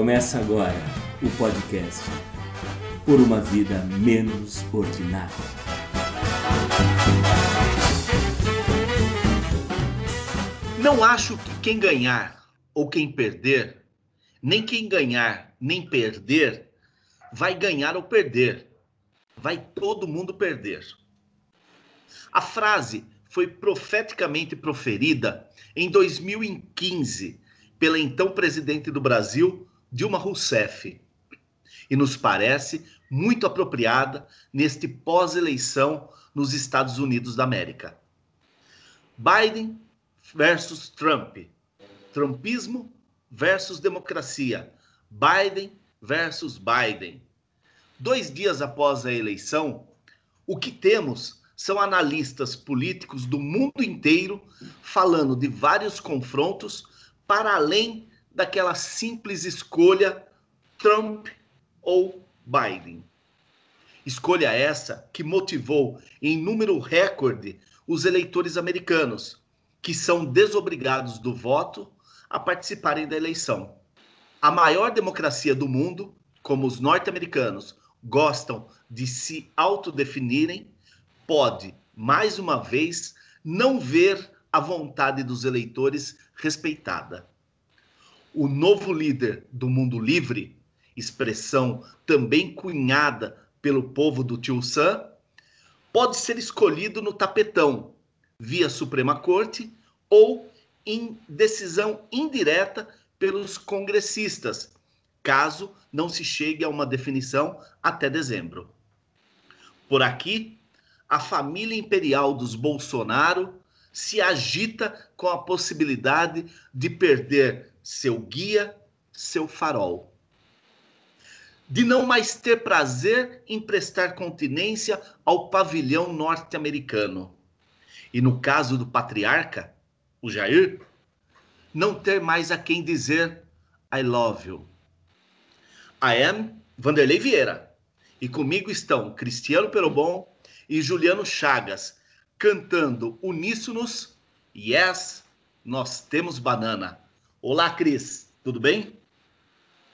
Começa agora o podcast Por uma Vida Menos Ordinária. Não acho que quem ganhar ou quem perder, nem quem ganhar nem perder, vai ganhar ou perder. Vai todo mundo perder. A frase foi profeticamente proferida em 2015 pela então presidente do Brasil, Dilma Rousseff, e nos parece muito apropriada neste pós-eleição nos Estados Unidos da América. Biden versus Trump. Trumpismo versus democracia. Biden versus Biden. Dois dias após a eleição, o que temos são analistas políticos do mundo inteiro falando de vários confrontos para além daquela simples escolha Trump ou Biden. Escolha essa que motivou em número recorde os eleitores americanos, que são desobrigados do voto a participarem da eleição. A maior democracia do mundo, como os norte-americanos gostam de se autodefinirem, pode, mais uma vez, não ver a vontade dos eleitores respeitada o novo líder do mundo livre, expressão também cunhada pelo povo do Tio Sam, pode ser escolhido no tapetão, via Suprema Corte ou em decisão indireta pelos congressistas, caso não se chegue a uma definição até dezembro. Por aqui, a família imperial dos Bolsonaro se agita com a possibilidade de perder seu guia, seu farol. De não mais ter prazer em prestar continência ao pavilhão norte-americano. E no caso do patriarca, o Jair, não ter mais a quem dizer I love you. I am Vanderlei Vieira. E comigo estão Cristiano Perobon e Juliano Chagas, cantando uníssonos Yes, nós temos banana. Olá, Cris, tudo bem?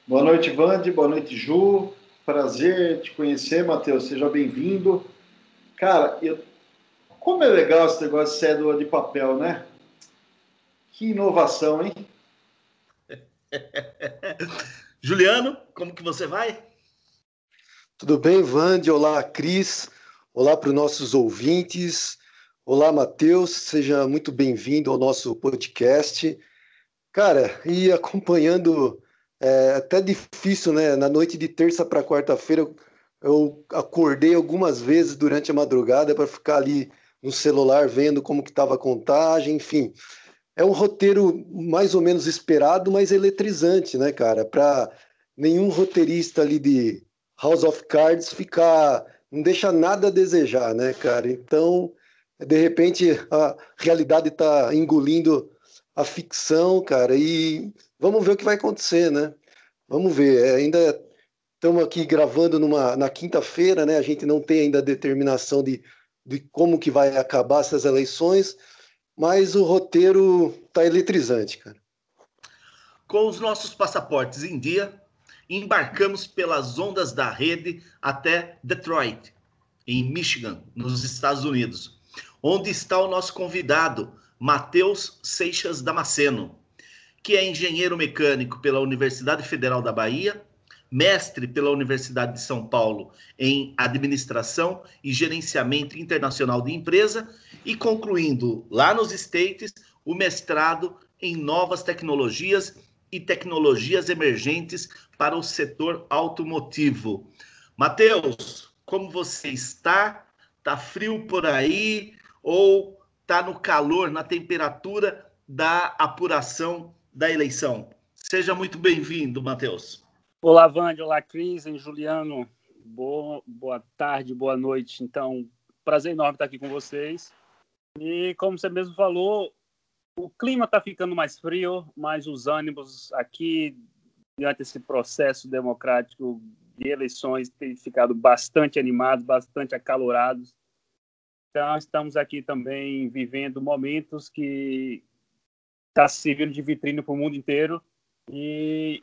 Boa noite, Vande, boa noite, Ju. Prazer te conhecer, Matheus, seja bem-vindo. Cara, eu... como é legal esse negócio de cédula de papel, né? Que inovação, hein? Juliano, como que você vai? Tudo bem, Vande? Olá, Cris. Olá para os nossos ouvintes. Olá, Matheus. Seja muito bem-vindo ao nosso podcast. Cara, e acompanhando, é até difícil, né? Na noite de terça para quarta-feira, eu acordei algumas vezes durante a madrugada para ficar ali no celular vendo como que estava a contagem, enfim. É um roteiro mais ou menos esperado, mas eletrizante, né, cara? Para nenhum roteirista ali de House of Cards ficar. Não deixa nada a desejar, né, cara? Então, de repente, a realidade está engolindo a ficção, cara, e vamos ver o que vai acontecer, né? Vamos ver. É, ainda estamos aqui gravando numa, na quinta-feira, né? A gente não tem ainda a determinação de, de como que vai acabar essas eleições, mas o roteiro está eletrizante, cara. Com os nossos passaportes em dia, embarcamos pelas ondas da rede até Detroit, em Michigan, nos Estados Unidos, onde está o nosso convidado, Matheus Seixas Damasceno, que é engenheiro mecânico pela Universidade Federal da Bahia, mestre pela Universidade de São Paulo em Administração e Gerenciamento Internacional de Empresa e concluindo lá nos States o mestrado em Novas Tecnologias e Tecnologias Emergentes para o setor automotivo. Matheus, como você está? Tá frio por aí ou está no calor, na temperatura da apuração da eleição. Seja muito bem-vindo, Matheus. Olá, Vande, olá, Cris e Juliano. Boa, boa tarde, boa noite. Então, prazer enorme estar aqui com vocês. E como você mesmo falou, o clima está ficando mais frio, mas os ânimos aqui, diante desse processo democrático de eleições, têm ficado bastante animados, bastante acalorados. Então, estamos aqui também vivendo momentos que está servindo de vitrine para o mundo inteiro e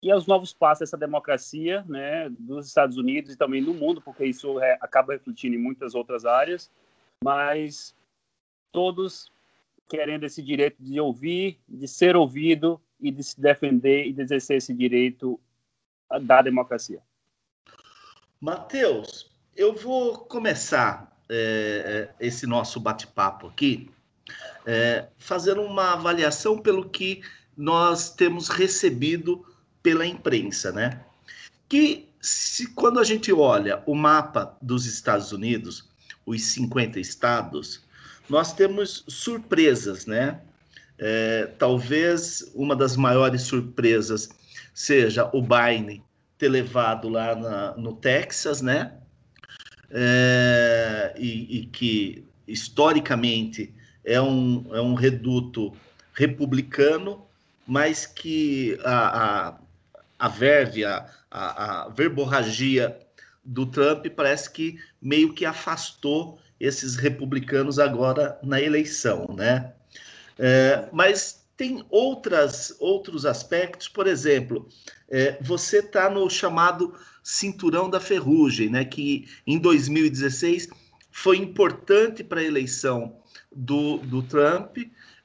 e aos novos passos dessa democracia, né, dos Estados Unidos e também do mundo, porque isso é, acaba refletindo em muitas outras áreas, mas todos querendo esse direito de ouvir, de ser ouvido e de se defender e de exercer esse direito da democracia. Mateus, eu vou começar é, é, esse nosso bate-papo aqui é, fazendo uma avaliação pelo que nós temos recebido pela imprensa, né? Que se, quando a gente olha o mapa dos Estados Unidos, os 50 estados, nós temos surpresas, né? É, talvez uma das maiores surpresas seja o Biden ter levado lá na, no Texas, né? É, e, e, que historicamente é um, é um reduto republicano, mas que a, a, a verve, a, a, a verborragia do Trump parece que meio que afastou esses republicanos agora na eleição, né? É, mas tem outras, outros aspectos, por exemplo, é, você está no chamado cinturão da ferrugem, né? Que em 2016 foi importante para a eleição do, do Trump,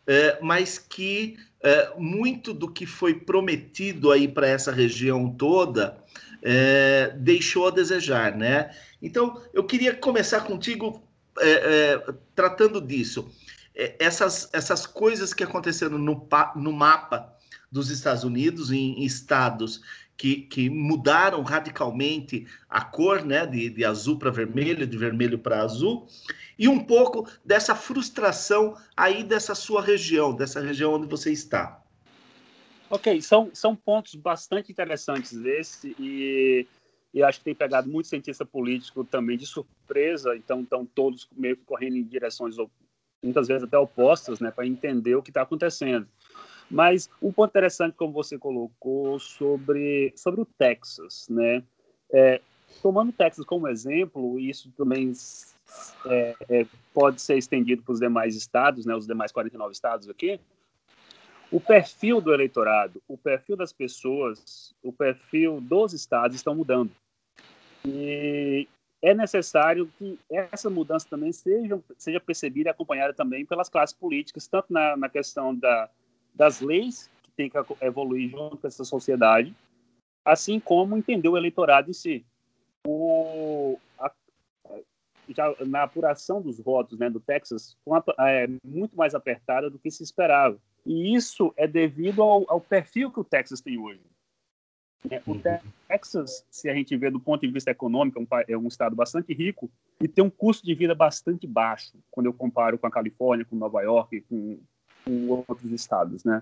é, mas que é, muito do que foi prometido aí para essa região toda é, deixou a desejar, né? Então, eu queria começar contigo é, é, tratando disso. É, essas, essas coisas que aconteceram no, no mapa dos Estados Unidos, em, em estados que, que, mudaram radicalmente a cor, né, de, de azul para vermelho, de vermelho para azul, e um pouco dessa frustração aí dessa sua região, dessa região onde você está. Ok, são, são pontos bastante interessantes esse e, e acho que tem pegado muito cientista político também de surpresa, então estão todos meio que correndo em direções muitas vezes até opostas, né, para entender o que está acontecendo. Mas um ponto interessante, como você colocou, sobre, sobre o Texas, né? É, tomando o Texas como exemplo, isso também é, é, pode ser estendido para os demais estados, né, os demais 49 estados aqui, o perfil do eleitorado, o perfil das pessoas, o perfil dos estados estão mudando. E é necessário que essa mudança também seja, seja percebida e acompanhada também pelas classes políticas, tanto na, na questão da, das leis, que tem que evoluir junto com essa sociedade, assim como entender o eleitorado em si. O, a, já na apuração dos votos né, do Texas, é, muito mais apertada do que se esperava. E isso é devido ao, ao perfil que o Texas tem hoje. É, o uhum. Texas, se a gente vê do ponto de vista econômico, é um, é um, estado bastante rico e tem um custo de vida bastante baixo, quando eu comparo com a Califórnia, com Nova York, com outros estados, né?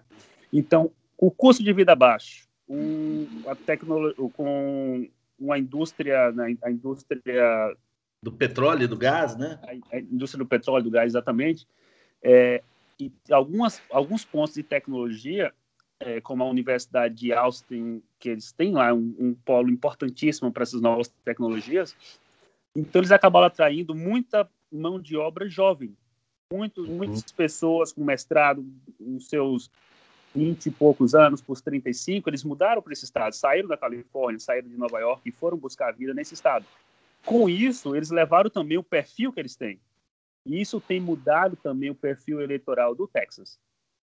Então, o custo de vida baixo, um, a tecnologia, com uma indústria, né, a indústria do petróleo e do gás, né? A, a indústria do petróleo e do gás, exatamente. É, e algumas, alguns pontos de tecnologia, é, como a Universidade de Austin, que eles têm lá um, um polo importantíssimo para essas novas tecnologias, então eles acabaram atraindo muita mão de obra jovem. Muito, uhum. Muitas pessoas com mestrado nos seus 20 e poucos anos, para os 35, eles mudaram para esse estado, saíram da Califórnia, saíram de Nova York e foram buscar a vida nesse estado. Com isso, eles levaram também o perfil que eles têm. E isso tem mudado também o perfil eleitoral do Texas.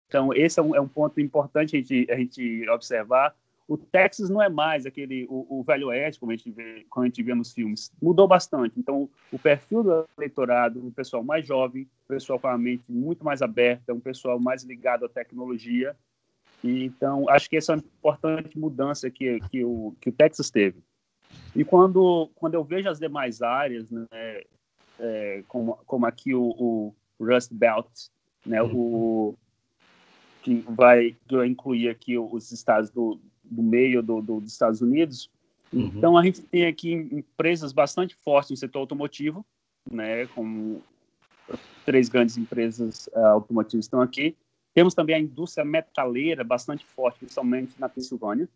Então, esse é um, é um ponto importante a gente, a gente, observar. O Texas não é mais aquele o, o velho oeste, como a, gente vê, como a gente vê nos filmes. Mudou bastante. Então, o perfil do eleitorado, um pessoal mais jovem, um pessoal com a mente muito mais aberta, um pessoal mais ligado à tecnologia. E, então, acho que essa é uma importante mudança que, que, o, que o Texas teve. E quando, quando eu vejo as demais áreas, né, é, como, como aqui o, o, Rust Belt, né, o, que vai, que vai incluir aqui os estados do, do meio do, do, dos Estados Unidos. Uhum. Então, a gente tem aqui empresas bastante fortes no setor automotivo, né, como três grandes empresas uh, automotivas estão aqui. Temos também a indústria metaleira bastante forte, principalmente na Pensilvânia.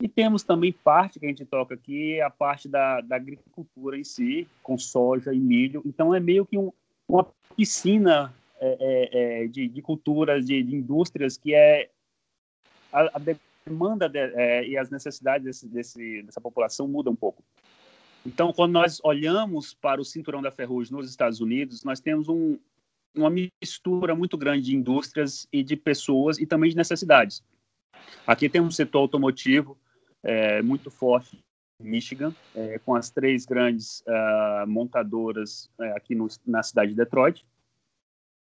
E temos também parte que a gente toca aqui, a parte da, da agricultura em si, com soja e milho. Então, é meio que um, uma piscina é, é, de, de culturas, de, de, indústrias, que é demanda de, é, e as necessidades desse, desse, dessa população mudam um pouco. Então, quando nós olhamos para o cinturão da ferrugem nos Estados Unidos, nós temos um, uma mistura muito grande de indústrias e de pessoas e também de necessidades. Aqui tem um setor automotivo é, muito forte Michigan, é, com as três grandes uh, montadoras é, aqui no, na cidade de Detroit.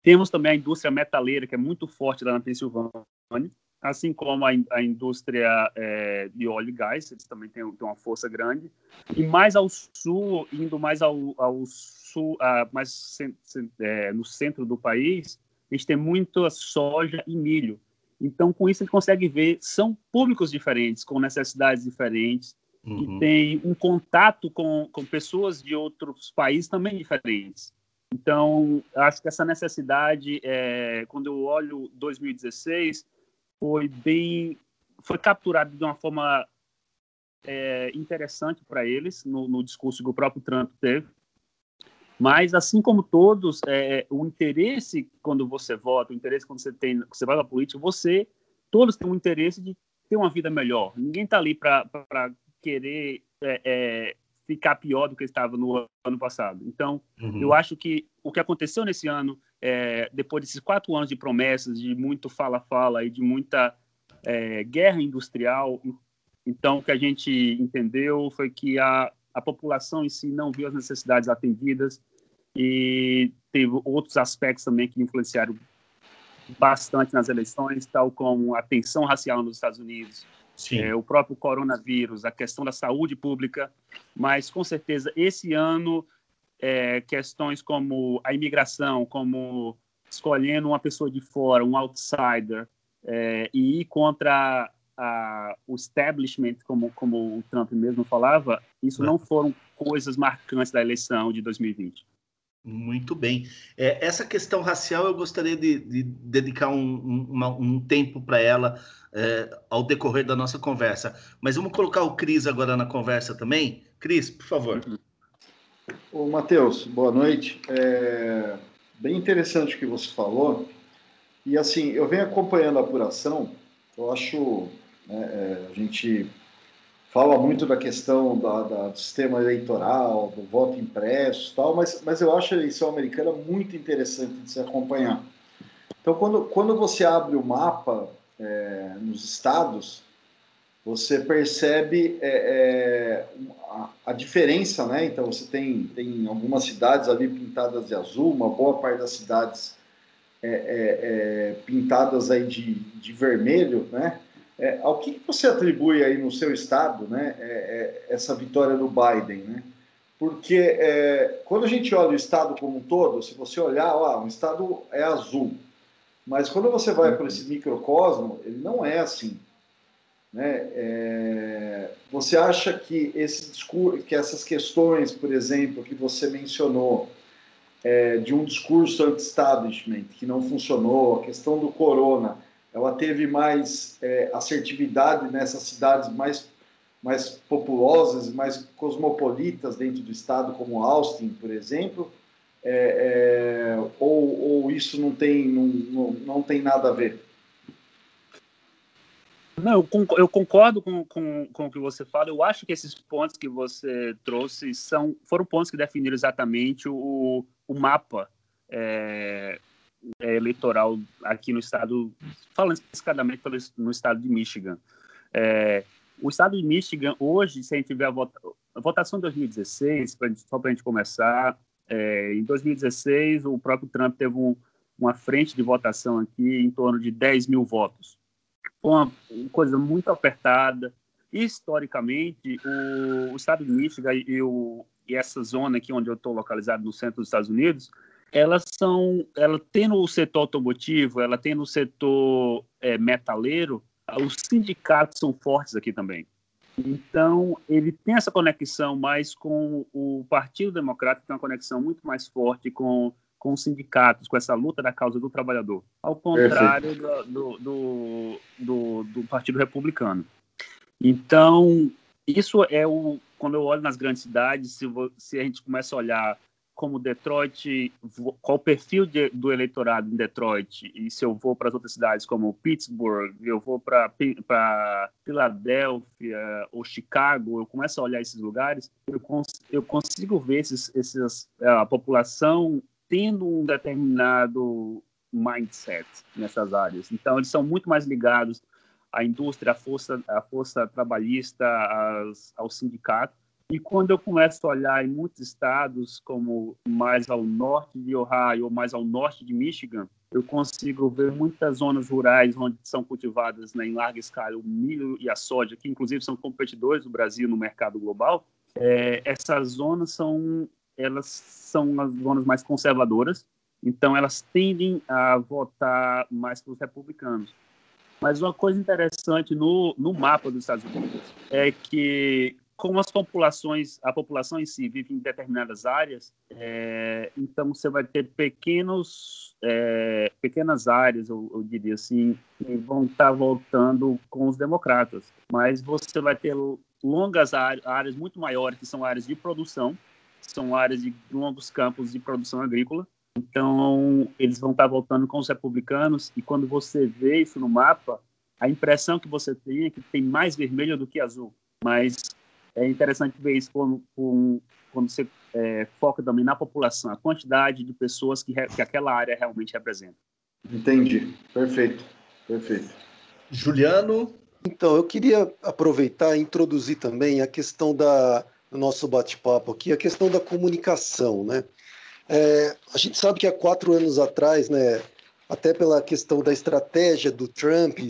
Temos também a indústria metaleira, que é muito forte lá na Pensilvânia, assim como a, a indústria é, de óleo e gás, eles também têm, têm, uma força grande. E mais ao sul, indo mais ao, ao sul, uh, mais é, no centro do país, a gente tem muita soja e milho. Então, com isso, a gente consegue ver, são públicos diferentes, com necessidades diferentes, uhum. e tem um contato com, com pessoas de outros países também diferentes. Então, acho que essa necessidade, é, quando eu olho 2016, foi bem, foi capturado de uma forma é, interessante para eles no, no, discurso que o próprio Trump teve. Mas, assim como todos, é, o interesse quando você vota, o interesse quando você tem, você vai para a política, você, todos têm um interesse de ter uma vida melhor. Ninguém está ali para querer é, é, ficar pior do que estava no ano passado. Então, uhum. eu acho que o que aconteceu nesse ano, é, depois desses quatro anos de promessas, de muito fala-fala e de muita é, guerra industrial, então o que a gente entendeu foi que a, a população em si não viu as necessidades atendidas e teve outros aspectos também que influenciaram bastante nas eleições, tal como a tensão racial nos Estados Unidos, é, o próprio coronavírus, a questão da saúde pública, mas com certeza esse ano é, questões como a imigração, como escolhendo uma pessoa de fora, um outsider, é, e ir contra a, o establishment, como, como o Trump mesmo falava, isso não foram coisas marcantes da eleição de 2020. Muito bem. É, essa questão racial eu gostaria de, de dedicar um, um, uma, um tempo para ela é, ao decorrer da nossa conversa. Mas vamos colocar o Cris agora na conversa também. Cris, por favor. Ô, Matheus, boa noite. É bem interessante o que você falou. E assim, eu venho acompanhando a apuração, eu acho, né, é, a gente fala muito da questão da, da, do sistema eleitoral, do voto impresso tal, mas, mas eu acho a eleição americana muito interessante de se acompanhar. Então, quando, quando você abre o mapa é, nos estados, você percebe é, é, a, a, diferença, né? Então, você tem, tem algumas cidades ali pintadas de azul, uma boa parte das cidades é, é, é, pintadas aí de, de vermelho, né? É, ao que você atribui aí no seu estado, né, essa vitória do Biden, né? Porque quando a gente olha o estado como um todo, se você olhar, ó, o estado é azul, mas quando você vai para esse microcosmo, ele não é assim. Né? É, você acha que esse que essas questões, por exemplo, que você mencionou, é, de um discurso anti-establishment que não funcionou, a questão do corona, ela teve mais é, assertividade nessas cidades mais, mais populosas, mais cosmopolitas dentro do estado, como Austin, por exemplo, é, é, ou, ou, isso não tem, não, não, não, tem nada a ver? Não, eu concordo com, com, com o que você fala. Eu acho que esses pontos que você trouxe são, foram pontos que definiram exatamente o, o mapa é, eleitoral aqui no estado, falando especificamente pelo, no estado de Michigan. É, o estado de Michigan, hoje, se a gente tiver a, vota, a votação de 2016, pra só para a gente começar, é, em 2016, o próprio Trump teve um, uma frente de votação aqui em torno de 10 mil votos. Uma coisa muito apertada. Historicamente, o, o estado de Michigan e, o, e essa zona aqui onde eu estou localizado, no centro dos Estados Unidos, elas são, ela tem no setor automotivo, ela tem no setor é, metaleiro, os sindicatos são fortes aqui também. Então, ele tem essa conexão mais com o Partido Democrata, tem uma conexão muito mais forte com, com os sindicatos, com essa luta da causa do trabalhador, ao contrário do, do, do, do, Partido Republicano. Então, isso é o. Quando eu olho nas grandes cidades, se, se a gente começa a olhar como Detroit, qual o perfil de, do eleitorado em Detroit, e se eu vou para as outras cidades como Pittsburgh, eu vou para Filadélfia ou Chicago, eu começo a olhar esses lugares, eu, cons, eu consigo ver esses, esses, a população tendo um determinado mindset nessas áreas. Então, eles são muito mais ligados à indústria, à força, à força trabalhista, às, ao sindicato, e quando eu começo a olhar em muitos estados, como mais ao norte de Ohio ou mais ao norte de Michigan, eu consigo ver muitas zonas rurais onde são cultivadas né, em larga escala o milho e a soja, que inclusive são competidores do Brasil no mercado global. É, essas zonas são elas são as zonas mais conservadoras, então elas tendem a votar mais para os republicanos. Mas uma coisa interessante no, no mapa dos Estados Unidos é que como as populações, a população em si vive em determinadas áreas, é, então você vai ter pequenos, é, pequenas áreas, eu, eu, diria assim, que vão estar voltando com os democratas, mas você vai ter longas áreas, áreas muito maiores que são áreas de produção, são áreas de longos campos de produção agrícola. Então eles vão estar voltando com os republicanos e quando você vê isso no mapa, a impressão que você tem é que tem mais vermelho do que azul, mas é interessante ver isso quando, quando você é, foca também na população, a quantidade de pessoas que, que aquela área realmente representa. Entendi. Perfeito. Perfeito. Juliano? Então, eu queria aproveitar e introduzir também a questão da, do nosso bate-papo aqui, a questão da comunicação, né? É, a gente sabe que há quatro anos atrás, né, até pela questão da estratégia do Trump,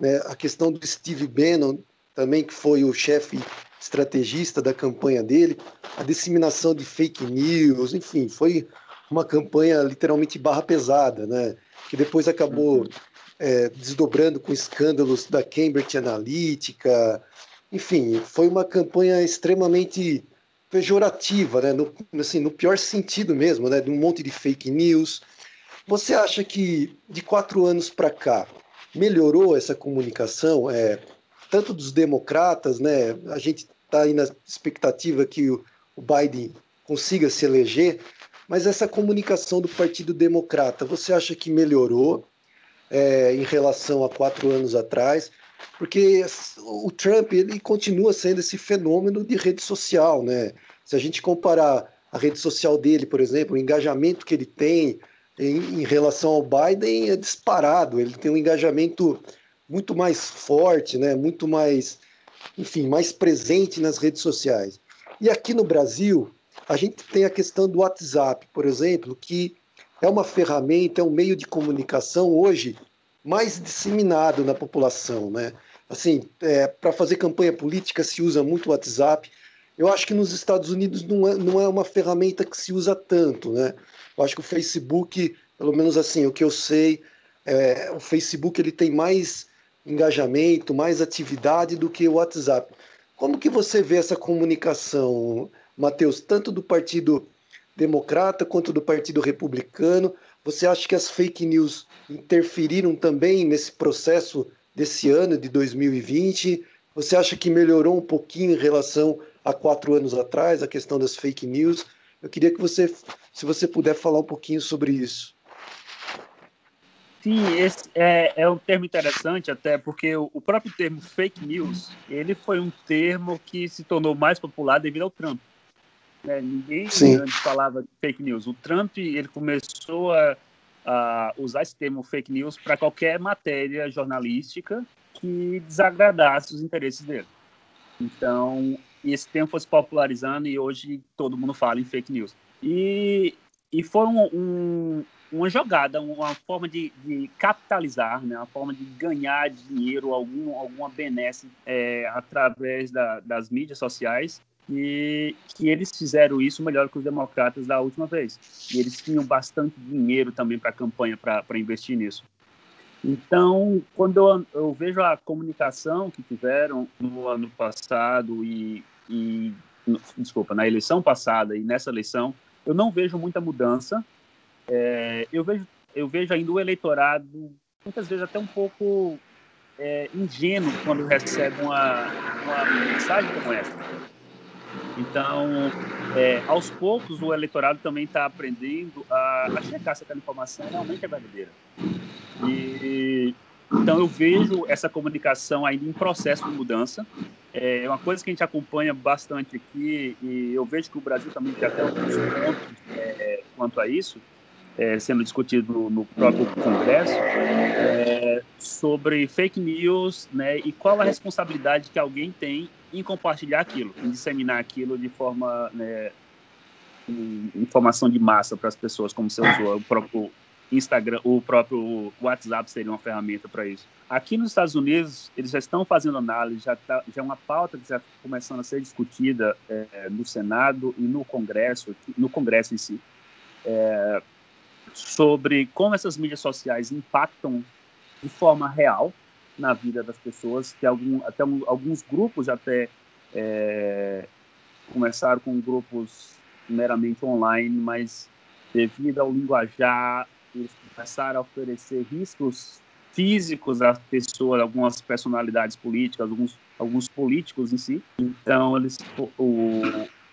né, a questão do Steve Bannon, também que foi o chefe estrategista da campanha dele, a disseminação de fake news, enfim, foi uma campanha literalmente barra pesada, né? Que depois acabou uhum. é, desdobrando com escândalos da Cambridge Analytica. Enfim, foi uma campanha extremamente pejorativa, né? No, assim, no pior sentido mesmo, né? De um monte de fake news. Você acha que de quatro anos para cá melhorou essa comunicação? É, tanto dos democratas, né? A gente está aí na expectativa que o, o Biden consiga se eleger, mas essa comunicação do Partido Democrata, você acha que melhorou é, em relação a quatro anos atrás? Porque o Trump ele continua sendo esse fenômeno de rede social, né? Se a gente comparar a rede social dele, por exemplo, o engajamento que ele tem em, em relação ao Biden é disparado. Ele tem um engajamento muito mais forte, né? Muito mais, enfim, mais presente nas redes sociais. E aqui no Brasil, a gente tem a questão do WhatsApp, por exemplo, que é uma ferramenta, é um meio de comunicação hoje mais disseminado na população, né? Assim, é, para fazer campanha política se usa muito o WhatsApp. Eu acho que nos Estados Unidos não é, não é uma ferramenta que se usa tanto, né? Eu acho que o Facebook, pelo menos assim, o que eu sei, é, o Facebook ele tem mais engajamento, mais atividade do que o WhatsApp. Como que você vê essa comunicação, Matheus, tanto do Partido Democrata quanto do Partido Republicano? Você acha que as fake news interferiram também nesse processo desse ano de 2020? Você acha que melhorou um pouquinho em relação a quatro anos atrás, a questão das fake news? Eu queria que você, se você puder falar um pouquinho sobre isso. Sim, esse é, é um termo interessante até porque o, o, próprio termo fake news, ele foi um termo que se tornou mais popular devido ao Trump. Né? Ninguém Sim. antes falava fake news. O Trump ele começou a, a usar esse termo fake news para qualquer matéria jornalística que desagradasse os interesses dele. Então, esse termo foi se popularizando e hoje todo mundo fala em fake news. E, e foi um, um uma jogada, uma forma de, de, capitalizar, né? uma forma de ganhar dinheiro, algum, alguma benesse é, através da, das mídias sociais que eles fizeram isso melhor que os democratas da última vez. E eles tinham bastante dinheiro também para a campanha, para investir nisso. Então, quando eu, eu, vejo a comunicação que tiveram no ano passado e, e, desculpa, na eleição passada e nessa eleição, eu não vejo muita mudança, é, eu, vejo, eu vejo ainda o eleitorado, muitas vezes até um pouco é, ingênuo quando recebe uma, uma mensagem como essa. Então, é, aos poucos, o eleitorado também está aprendendo a, a checar se aquela informação realmente é verdadeira. E, então, eu vejo essa comunicação ainda em processo de mudança. É uma coisa que a gente acompanha bastante aqui, e eu vejo que o Brasil também tem até alguns pontos é, quanto a isso, é, sendo discutido no, próprio Congresso, é, sobre fake news né, e qual a responsabilidade que alguém tem em compartilhar aquilo, em disseminar aquilo de forma. Né, informação de massa para as pessoas, como você usou, o próprio Instagram, o próprio WhatsApp seria uma ferramenta para isso. Aqui nos Estados Unidos, eles já estão fazendo análise, já, tá, já é uma pauta que já está começando a ser discutida é, no Senado e no Congresso, no Congresso em si, é, sobre como essas mídias sociais impactam de forma real na vida das pessoas, que algum, até um, alguns grupos até é, começaram com grupos meramente online, mas devido ao linguajar, eles começaram a oferecer riscos físicos às pessoas, algumas personalidades políticas, alguns, alguns políticos em si. Então, eles, o,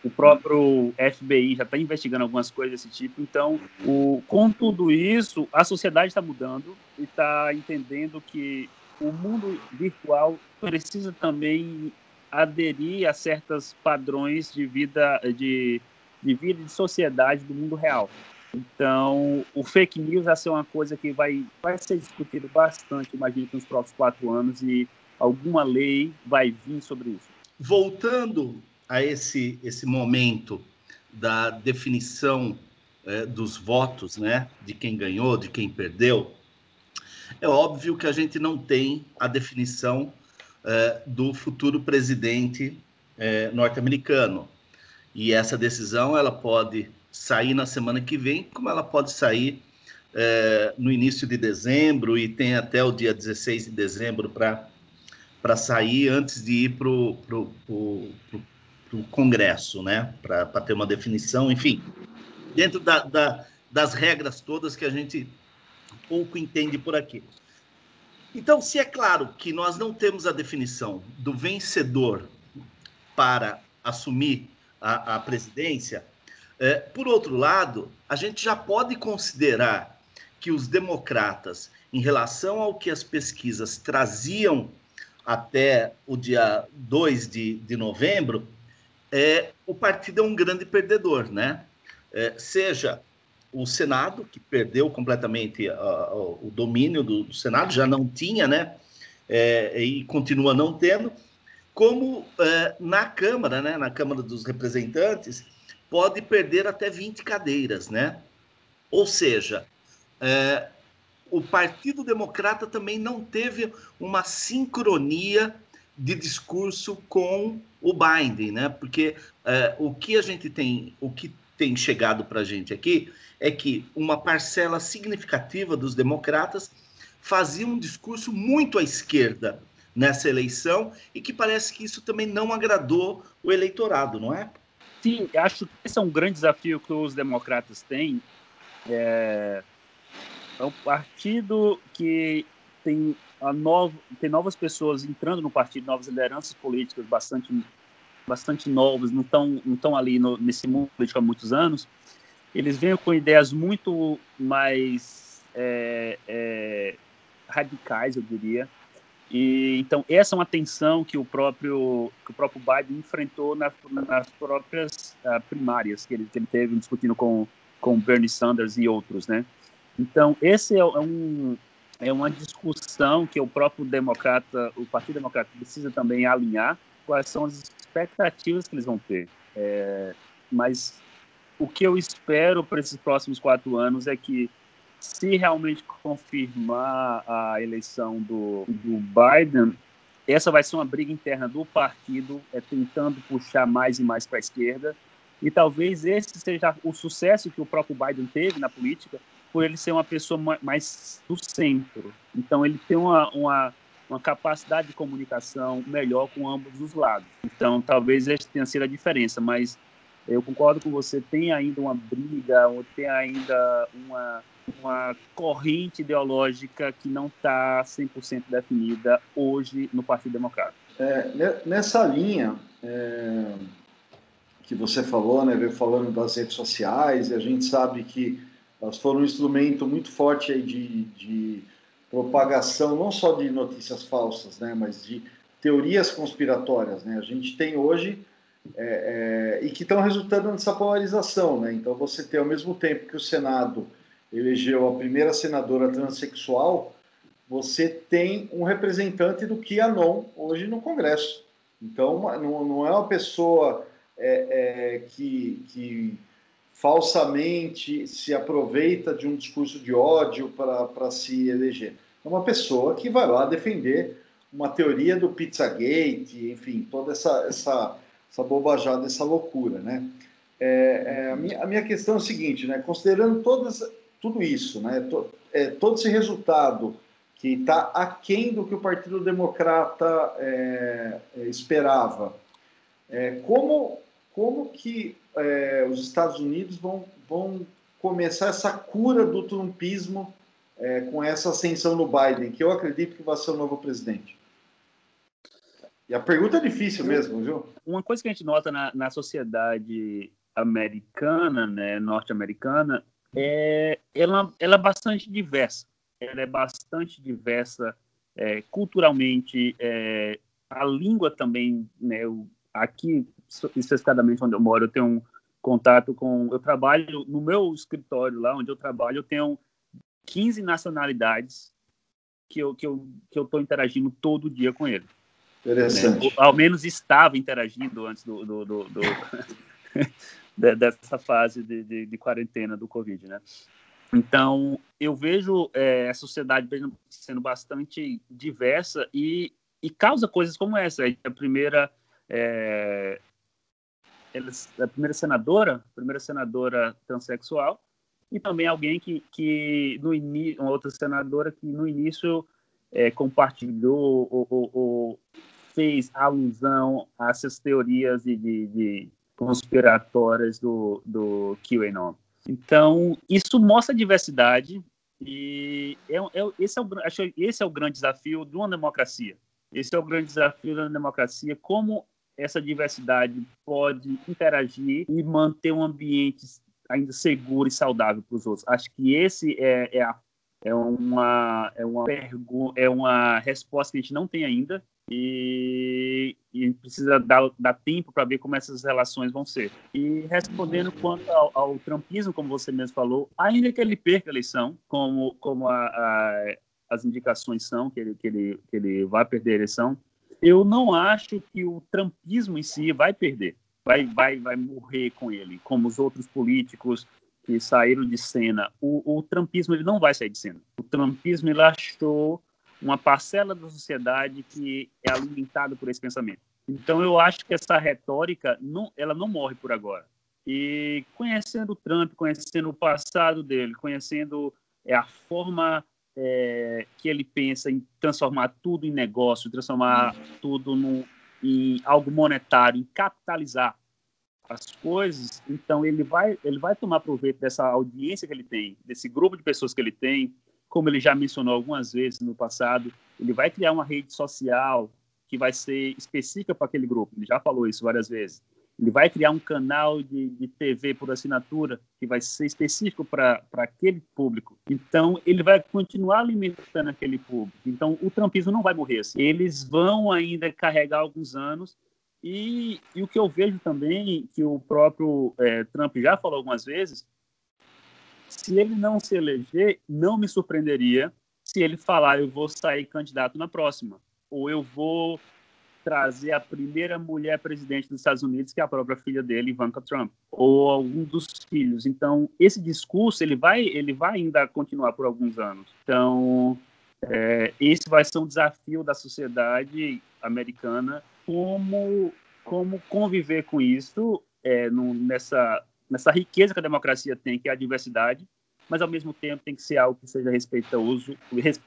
o próprio FBI já está investigando algumas coisas desse tipo. Então, o, com tudo isso, a sociedade está mudando e está entendendo que o mundo virtual precisa também aderir a certos padrões de vida, de, de vida de sociedade do mundo real. Então, o fake news vai ser uma coisa que vai, vai ser discutido bastante, imagino, nos próximos quatro anos, e alguma lei vai vir sobre isso. Voltando a esse, esse momento da definição é, dos votos, né, de quem ganhou, de quem perdeu, é óbvio que a gente não tem a definição é, do futuro presidente é, norte-americano. E essa decisão ela pode sair na semana que vem, como ela pode sair é, no início de dezembro e tem até o dia 16 de dezembro para sair antes de ir para o Congresso, né? Para ter uma definição, enfim, dentro da, da, das regras todas que a gente pouco entende por aqui. Então, se é claro que nós não temos a definição do vencedor para assumir a, a presidência, é, por outro lado, a gente já pode considerar que os democratas, em relação ao que as pesquisas traziam até o dia 2 de, de novembro, é, o partido é um grande perdedor, né? É, seja o Senado, que perdeu completamente o domínio do, do, Senado, já não tinha, né? É, e continua não tendo, como é, na Câmara, né? Na Câmara dos Representantes, pode perder até 20 cadeiras, né? Ou seja, é, o Partido Democrata também não teve uma sincronia de discurso com o Biden, né? Porque é, o que a gente tem, o que tem chegado para a gente aqui é que uma parcela significativa dos democratas fazia um discurso muito à esquerda nessa eleição e que parece que isso também não agradou o eleitorado, não é? Sim, acho que esse é um grande desafio que os democratas têm. É, é um partido que tem, a novo, tem novas pessoas entrando no partido, novas lideranças políticas bastante, bastante novas, não estão não tão ali no, nesse mundo político há muitos anos. Eles vêm com ideias muito mais é, é, radicais, eu diria, e, então, essa é uma tensão que o próprio, que o próprio Biden enfrentou nas, nas próprias uh, primárias que ele, que ele teve discutindo com, com Bernie Sanders e outros, né? Então, esse é, é, um, é uma discussão que o próprio democrata, o Partido Democrata precisa também alinhar quais são as expectativas que eles vão ter. É, mas o que eu espero para esses próximos quatro anos é que se realmente confirmar a eleição do, do Biden, essa vai ser uma briga interna do partido, é, tentando puxar mais e mais para a esquerda. E talvez esse seja o sucesso que o próprio Biden teve na política, por ele ser uma pessoa mais do centro. Então, ele tem uma, uma, uma capacidade de comunicação melhor com ambos os lados. Então, talvez essa tenha sido a diferença, mas eu concordo com você, tem ainda uma briga, ou tem ainda uma uma corrente ideológica que não está 100% definida hoje no Partido Democrata. É, nessa linha, é, que você falou, né, veio falando das redes sociais, e a gente sabe que elas foram um instrumento muito forte de, de propagação, não só de notícias falsas, né, mas de teorias conspiratórias. Né? A gente tem hoje é, é, e que estão resultando nessa polarização. Né? Então, você tem, ao mesmo tempo que o Senado elegeu a primeira senadora transexual, você tem um representante do QAnon hoje no Congresso. Então, não, não é uma pessoa é, é, que, que falsamente se aproveita de um discurso de ódio para se eleger. É uma pessoa que vai lá defender uma teoria do Pizzagate, enfim, toda essa, essa, essa bobajada, essa loucura, né? É, é, a, minha, a, minha, questão é o seguinte, né? Considerando todas, tudo isso, né? To, é, todo esse resultado que está aquém do que o Partido Democrata é, é, esperava, como, como que os Estados Unidos vão, vão começar essa cura do trumpismo com essa ascensão do Biden, que eu acredito que vai ser o novo presidente? E a pergunta é difícil mesmo, viu? Uma coisa que a gente nota na, na sociedade americana, né, norte-americana, é ela, ela é bastante diversa. Ela é bastante diversa é, culturalmente. É, a língua também, né, eu, aqui, especificamente onde eu moro, eu tenho um contato com... Eu trabalho no meu escritório lá, onde eu trabalho, eu tenho 15 nacionalidades que eu que eu que eu estou interagindo todo dia com ele. Interessante. Né? Ao menos estava interagindo antes do, do, do, do dessa fase de, de, de, quarentena do Covid, né? Então, eu vejo é, a sociedade sendo bastante diversa e, e causa coisas como essa. A primeira, é, a primeira senadora, a primeira senadora transexual, e também alguém que, que no início, uma outra senadora que no início é, compartilhou ou, ou, ou, fez alusão a essas teorias de, de, de conspiratórias do, do QAnon. Então, isso mostra a diversidade e é, é, esse, é o, acho esse é o grande desafio de uma democracia. Esse é o grande desafio da democracia, como essa diversidade pode interagir e manter um ambiente ainda seguro e saudável para os outros. Acho que esse é, é, a, é uma é uma é uma resposta que a gente não tem ainda e, e precisa dar, dar tempo para ver como essas relações vão ser. E respondendo quanto ao, ao, trumpismo, como você mesmo falou, ainda que ele perca a eleição, como, como a, a, as indicações são, que ele, que, ele, que ele vai perder a eleição, eu não acho que o trumpismo em si vai perder, vai, vai, vai morrer com ele, como os outros políticos que saíram de cena. O, o trumpismo ele não vai sair de cena. O trumpismo ele achou uma parcela da sociedade que é alimentada por esse pensamento. Então eu acho que essa retórica não, ela não morre por agora. E conhecendo o Trump, conhecendo o passado dele, conhecendo é, a forma é, que ele pensa em transformar tudo em negócio, transformar tudo no, em algo monetário, em capitalizar as coisas, então ele vai ele vai tomar proveito dessa audiência que ele tem, desse grupo de pessoas que ele tem, como ele já mencionou algumas vezes no passado, ele vai criar uma rede social que vai ser específica para aquele grupo. Ele já falou isso várias vezes. Ele vai criar um canal de, de TV por assinatura que vai ser específico para aquele público. Então, ele vai continuar alimentando aquele público. Então, o trumpismo não vai morrer. Assim. Eles vão ainda carregar alguns anos. E, e o que eu vejo também, que o próprio é, Trump já falou algumas vezes, se ele não se eleger, não me surpreenderia se ele falar eu vou sair candidato na próxima, ou eu vou trazer a primeira mulher presidente dos Estados Unidos, que é a própria filha dele, Ivanka Trump, ou algum dos filhos. Então, esse discurso ele vai, ele vai ainda continuar por alguns anos. Então, é, esse vai ser um desafio da sociedade americana, como como conviver com isso é, no, nessa nessa riqueza que a democracia tem, que é a diversidade, mas ao mesmo tempo tem que ser algo que seja respeitoso,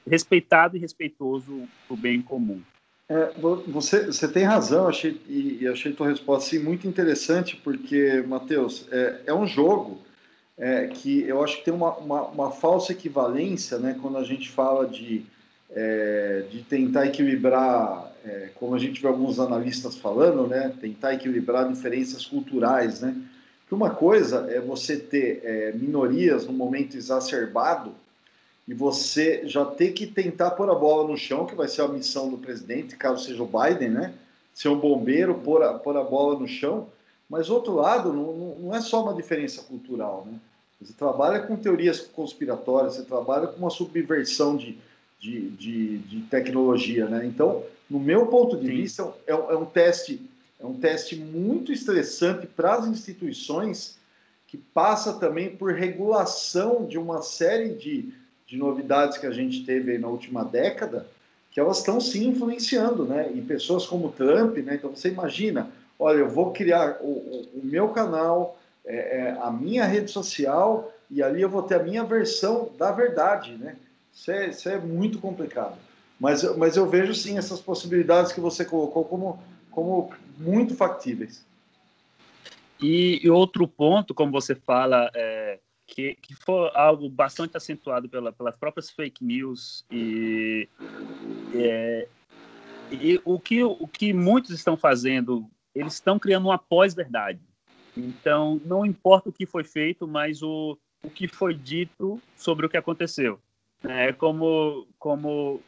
respeitado e respeitoso o bem comum. É, você, você tem razão, achei, e, achei tua resposta sim, muito interessante, porque, Matheus, é, é um jogo é, que eu acho que tem uma, uma, uma, falsa equivalência né, quando a gente fala de, é, de tentar equilibrar é, como a gente vê alguns analistas falando, né, tentar equilibrar diferenças culturais, né? Uma coisa é você ter é, minorias no momento exacerbado e você já ter que tentar pôr a bola no chão, que vai ser a missão do presidente, caso seja o Biden, né? Ser um bombeiro, pôr a, pôr a bola no chão. Mas, outro lado, não, não é só uma diferença cultural, né? Você trabalha com teorias conspiratórias, você trabalha com uma subversão de, de, de, de tecnologia, né? Então, no meu ponto de Sim. vista, é, é, um teste é um teste muito estressante para as instituições que passa também por regulação de uma série de, de novidades que a gente teve na última década, que elas estão se influenciando, né? E pessoas como Trump, né? Então você imagina, olha, eu vou criar o, o, o meu canal, é, é, a minha rede social e ali eu vou ter a minha versão da verdade, né? Isso é, isso é muito complicado. Mas, mas eu vejo sim essas possibilidades que você colocou como, como muito factíveis. E, e outro ponto, como você fala, é, que, que foi algo bastante acentuado pela, pelas próprias fake news e, e o, que, o que muitos estão fazendo, eles estão criando uma pós-verdade. Então, não importa o que foi feito, mas o, o que foi dito sobre o que aconteceu. É como, como,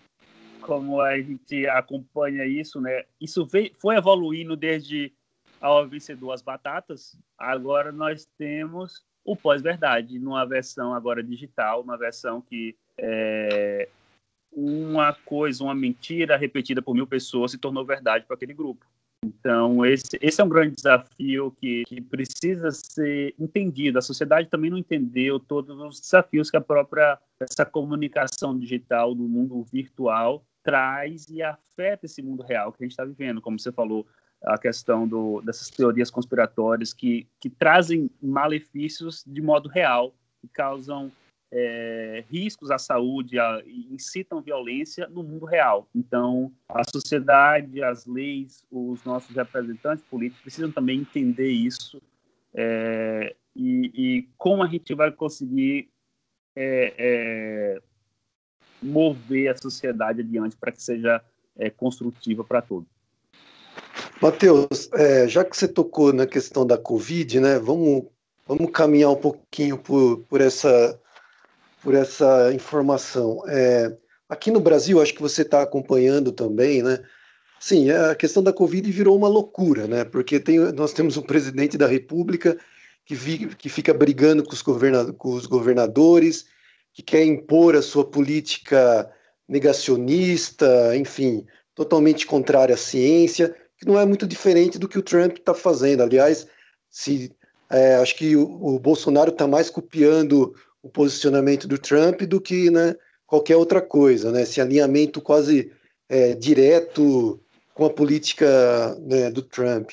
como a gente acompanha isso, né? Isso veio, foi evoluindo desde ao vencedor as batatas. Agora nós temos o pós-verdade, numa versão agora digital, uma versão que é, uma coisa, uma mentira repetida por mil pessoas se tornou verdade para aquele grupo. Então, esse, esse é um grande desafio que, que, precisa ser entendido. A sociedade também não entendeu todos os desafios que a própria essa comunicação digital do mundo virtual traz e afeta esse mundo real que a gente está vivendo. Como você falou, a questão do, dessas teorias conspiratórias que, que trazem malefícios de modo real, que causam é, riscos à saúde a, incitam violência no mundo real. Então, a sociedade, as leis, os nossos representantes políticos precisam também entender isso é, e, e, como a gente vai conseguir é, é mover a sociedade adiante para que seja é, construtiva para todos. Matheus, é, já que você tocou na questão da Covid, né, vamos, vamos caminhar um pouquinho por, por essa por essa informação. É, aqui no Brasil, acho que você está acompanhando também, né? Sim, a questão da Covid virou uma loucura, né? Porque tem, nós temos um presidente da República que, vi, que fica brigando com os, com os governadores, que quer impor a sua política negacionista, enfim, totalmente contrária à ciência, que não é muito diferente do que o Trump está fazendo. Aliás, se é, acho que o, o Bolsonaro está mais copiando o posicionamento do Trump do que né, qualquer outra coisa, né? Esse alinhamento quase é, direto com a política né, do Trump.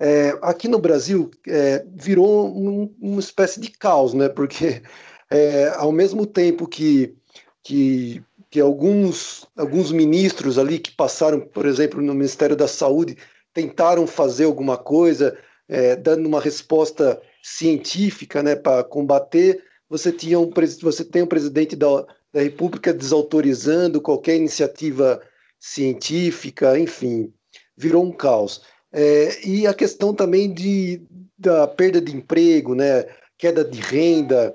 É, aqui no Brasil é, virou um, uma espécie de caos, né? Porque é, ao mesmo tempo que, que, que alguns, alguns ministros ali que passaram, por exemplo, no Ministério da Saúde, tentaram fazer alguma coisa, é, dando uma resposta científica né, para combater você, tinha um, você tem um presidente da, da República desautorizando qualquer iniciativa científica, enfim, virou um caos. É, e a questão também de, da perda de emprego, né, queda de renda.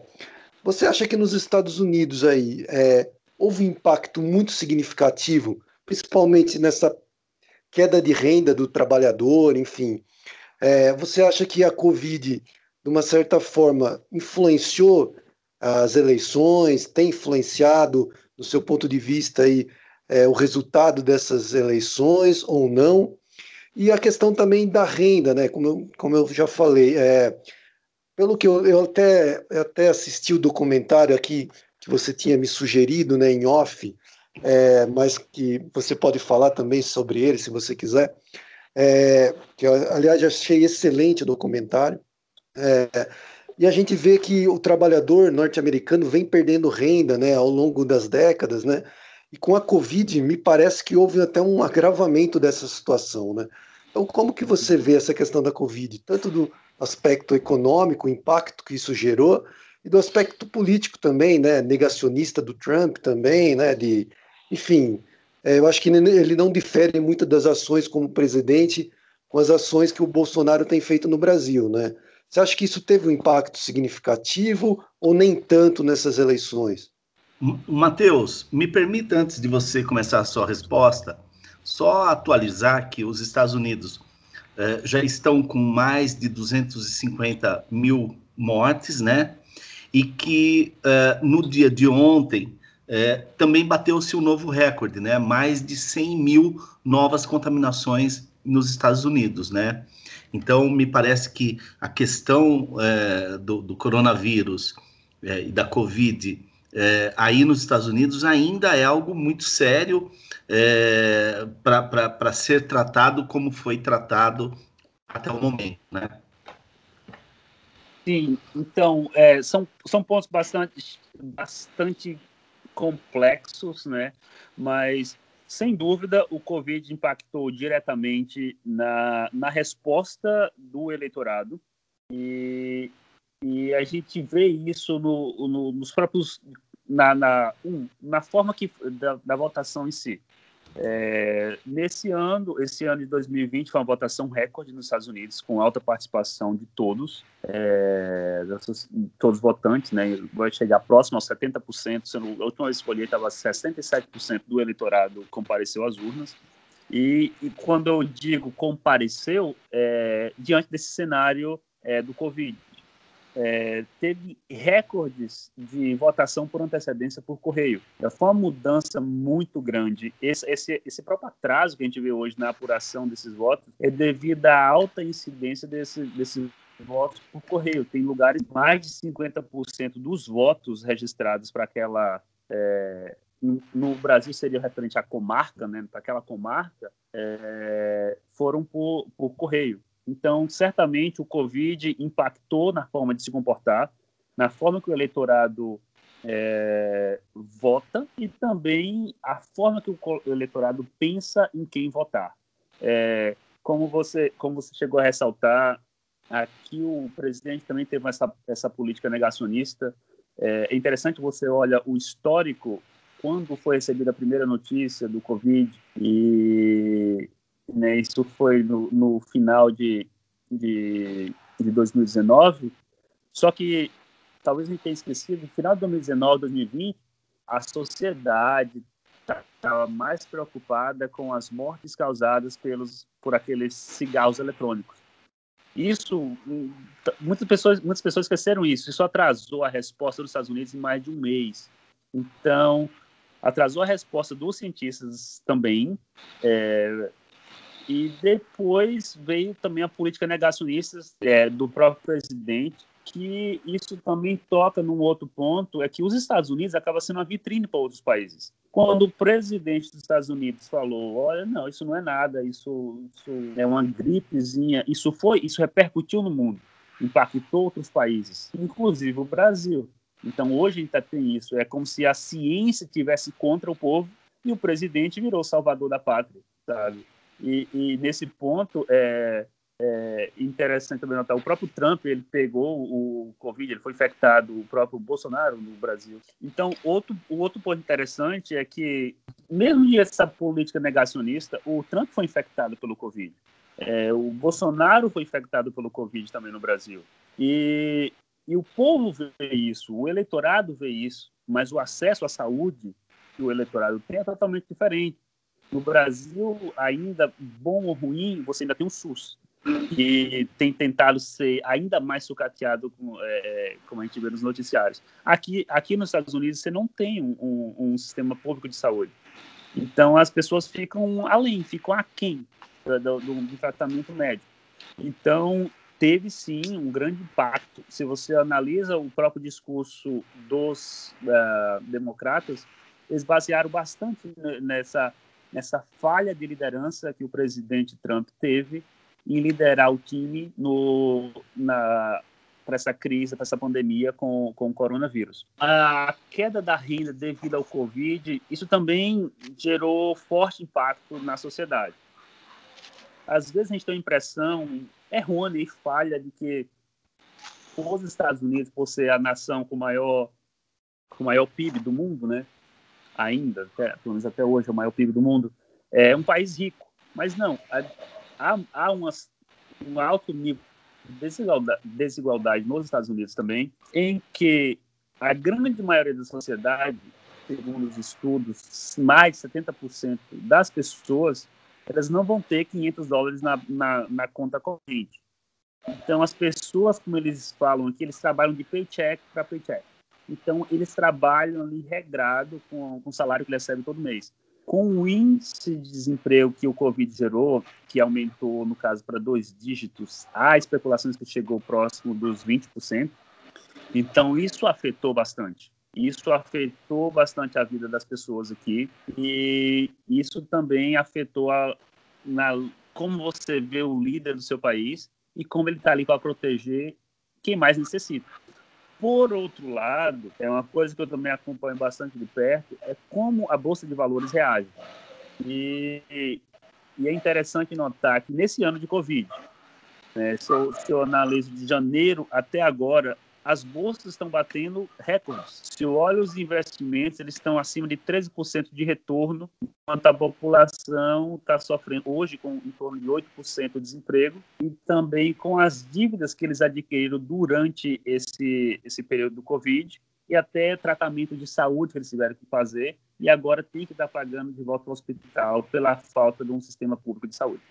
Você acha que nos Estados Unidos aí é, houve um impacto muito significativo, principalmente nessa queda de renda do trabalhador, enfim? É, você acha que a Covid, de uma certa forma, influenciou as eleições, tem influenciado, do seu ponto de vista, aí, é, o resultado dessas eleições ou não? E a questão também da renda, né? Como eu, como eu já falei, é, pelo que eu, eu, até, eu até assisti o documentário aqui que você tinha me sugerido, né, em off, é, mas que você pode falar também sobre ele, se você quiser. É, que aliás, achei excelente o documentário. É, e a gente vê que o trabalhador norte-americano vem perdendo renda né, ao longo das décadas, né? E com a Covid, me parece que houve até um agravamento dessa situação, né? Então, como que você vê essa questão da Covid? Tanto do aspecto econômico, o impacto que isso gerou, e do aspecto político também, né? Negacionista do Trump também, né? De, enfim, é, eu acho que ele não difere muito das ações como presidente com as ações que o Bolsonaro tem feito no Brasil, né? Você acha que isso teve um impacto significativo ou nem tanto nessas eleições? Matheus, me permita, antes de você começar a sua resposta, só atualizar que os Estados Unidos eh, já estão com mais de 250 mil mortes, né? E que eh, no dia de ontem eh, também bateu-se um novo recorde, né? Mais de 100 mil novas contaminações nos Estados Unidos, né? Então, me parece que a questão do, do, coronavírus e da Covid aí nos Estados Unidos ainda é algo muito sério para ser tratado como foi tratado até o momento, né? Sim, então é, são, são pontos bastante, bastante complexos, né? Mas sem dúvida o Covid impactou diretamente na, na resposta do eleitorado e, e a gente vê isso no, no, nos próprios na, na, um, na forma que da, da votação em si. É, nesse ano, esse ano de 2020 foi uma votação recorde nos Estados Unidos, com alta participação de todos, é, todos os votantes, né? Vai chegar próximo aos 70%, sendo a última vez que escolhi estava 67% do eleitorado compareceu às urnas. E, e quando eu digo compareceu, é, diante desse cenário é, do Covid, é, teve recordes de votação por antecedência por correio. Foi uma mudança muito grande. Esse, esse, esse próprio atraso que a gente vê hoje na apuração desses votos é devido à alta incidência desse, desses votos por correio. Tem lugares mais de 50% dos votos registrados para aquela é, no Brasil seria referente à comarca, né, para aquela comarca, é, foram por, por correio. Então, certamente o Covid impactou na forma de se comportar, na forma que o eleitorado é, vota e também a forma que o eleitorado pensa em quem votar. É, como você como você chegou a ressaltar, aqui o presidente também teve essa, essa política negacionista. É, é interessante você olha o histórico quando foi recebida a primeira notícia do Covid e né, isso foi no, no final de, de, de 2019, só que talvez a gente tenha esquecido, no final de 2019, 2020, a sociedade estava mais preocupada com as mortes causadas pelos, por aqueles cigarros eletrônicos. Isso, muitas pessoas, muitas pessoas esqueceram isso. Isso atrasou a resposta dos Estados Unidos em mais de um mês. Então, atrasou a resposta dos cientistas também. É, e depois veio também a política negacionista é, do próprio presidente, que isso também toca num outro ponto, é que os Estados Unidos acaba sendo uma vitrine para outros países. Quando o presidente dos Estados Unidos falou, olha, não, isso não é nada, isso, isso é uma gripezinha, isso foi, isso repercutiu no mundo, impactou outros países, inclusive o Brasil. Então hoje a gente tem isso, é como se a ciência tivesse contra o povo e o presidente virou salvador da pátria, sabe? E, e nesse ponto é, é, interessante também notar, o próprio Trump ele pegou o Covid, ele foi infectado, o próprio Bolsonaro no Brasil. Então, outro, o outro ponto interessante é que, mesmo essa política negacionista, o Trump foi infectado pelo Covid. É, o Bolsonaro foi infectado pelo Covid também no Brasil. E, e o povo vê isso, o eleitorado vê isso, mas o acesso à saúde que o eleitorado tem é totalmente diferente. No Brasil, ainda bom ou ruim, você ainda tem o SUS, que tem tentado ser ainda mais sucateado, com, é, é, como a gente vê nos noticiários. Aqui, aqui nos Estados Unidos, você não tem um, um, um sistema público de saúde. Então, as pessoas ficam além, ficam aquém do, do, do tratamento médico. Então, teve sim um grande impacto. Se você analisa o próprio discurso dos uh, democratas, eles basearam bastante nessa nessa falha de liderança que o presidente Trump teve em liderar o time no, na, para essa crise, para essa pandemia com, com o coronavírus. A queda da renda devido ao Covid, isso também gerou forte impacto na sociedade. Às vezes a gente tem a impressão errônea e falha de que os Estados Unidos, por ser a nação com maior com maior PIB do mundo, né, ainda, até, pelo menos até hoje, é o maior PIB do mundo, é um país rico. Mas não, há, há umas, um alto nível de desigualdade, nos Estados Unidos também, em que a grande maioria da sociedade, segundo os estudos, mais de 70% das pessoas, elas não vão ter 500 dólares na, na, na conta corrente. Então, as pessoas, como eles falam aqui, eles trabalham de paycheck para paycheck. Então, eles trabalham ali regrado com, com o salário que eles recebem todo mês. Com o índice de desemprego que o Covid gerou, que aumentou, no caso, para dois dígitos, há especulações que chegou próximo dos 20%. Então, isso afetou bastante. Isso afetou bastante a vida das pessoas aqui e isso também afetou a, na, como você vê o líder do seu país e como ele está ali para proteger quem mais necessita. Por outro lado, é uma coisa que eu também acompanho bastante de perto, é como a Bolsa de Valores reage. E, e é interessante notar que nesse ano de Covid, né, se, eu, se eu analiso de janeiro até agora, as bolsas estão batendo recordes. Se eu olho os investimentos, eles estão acima de 13% de retorno, enquanto a população está sofrendo hoje com em torno de 8% de desemprego e também com as dívidas que eles adquiriram durante esse, esse período do Covid e até tratamento de saúde que eles tiveram que fazer e agora tem que estar pagando de volta ao hospital pela falta de um sistema público de saúde.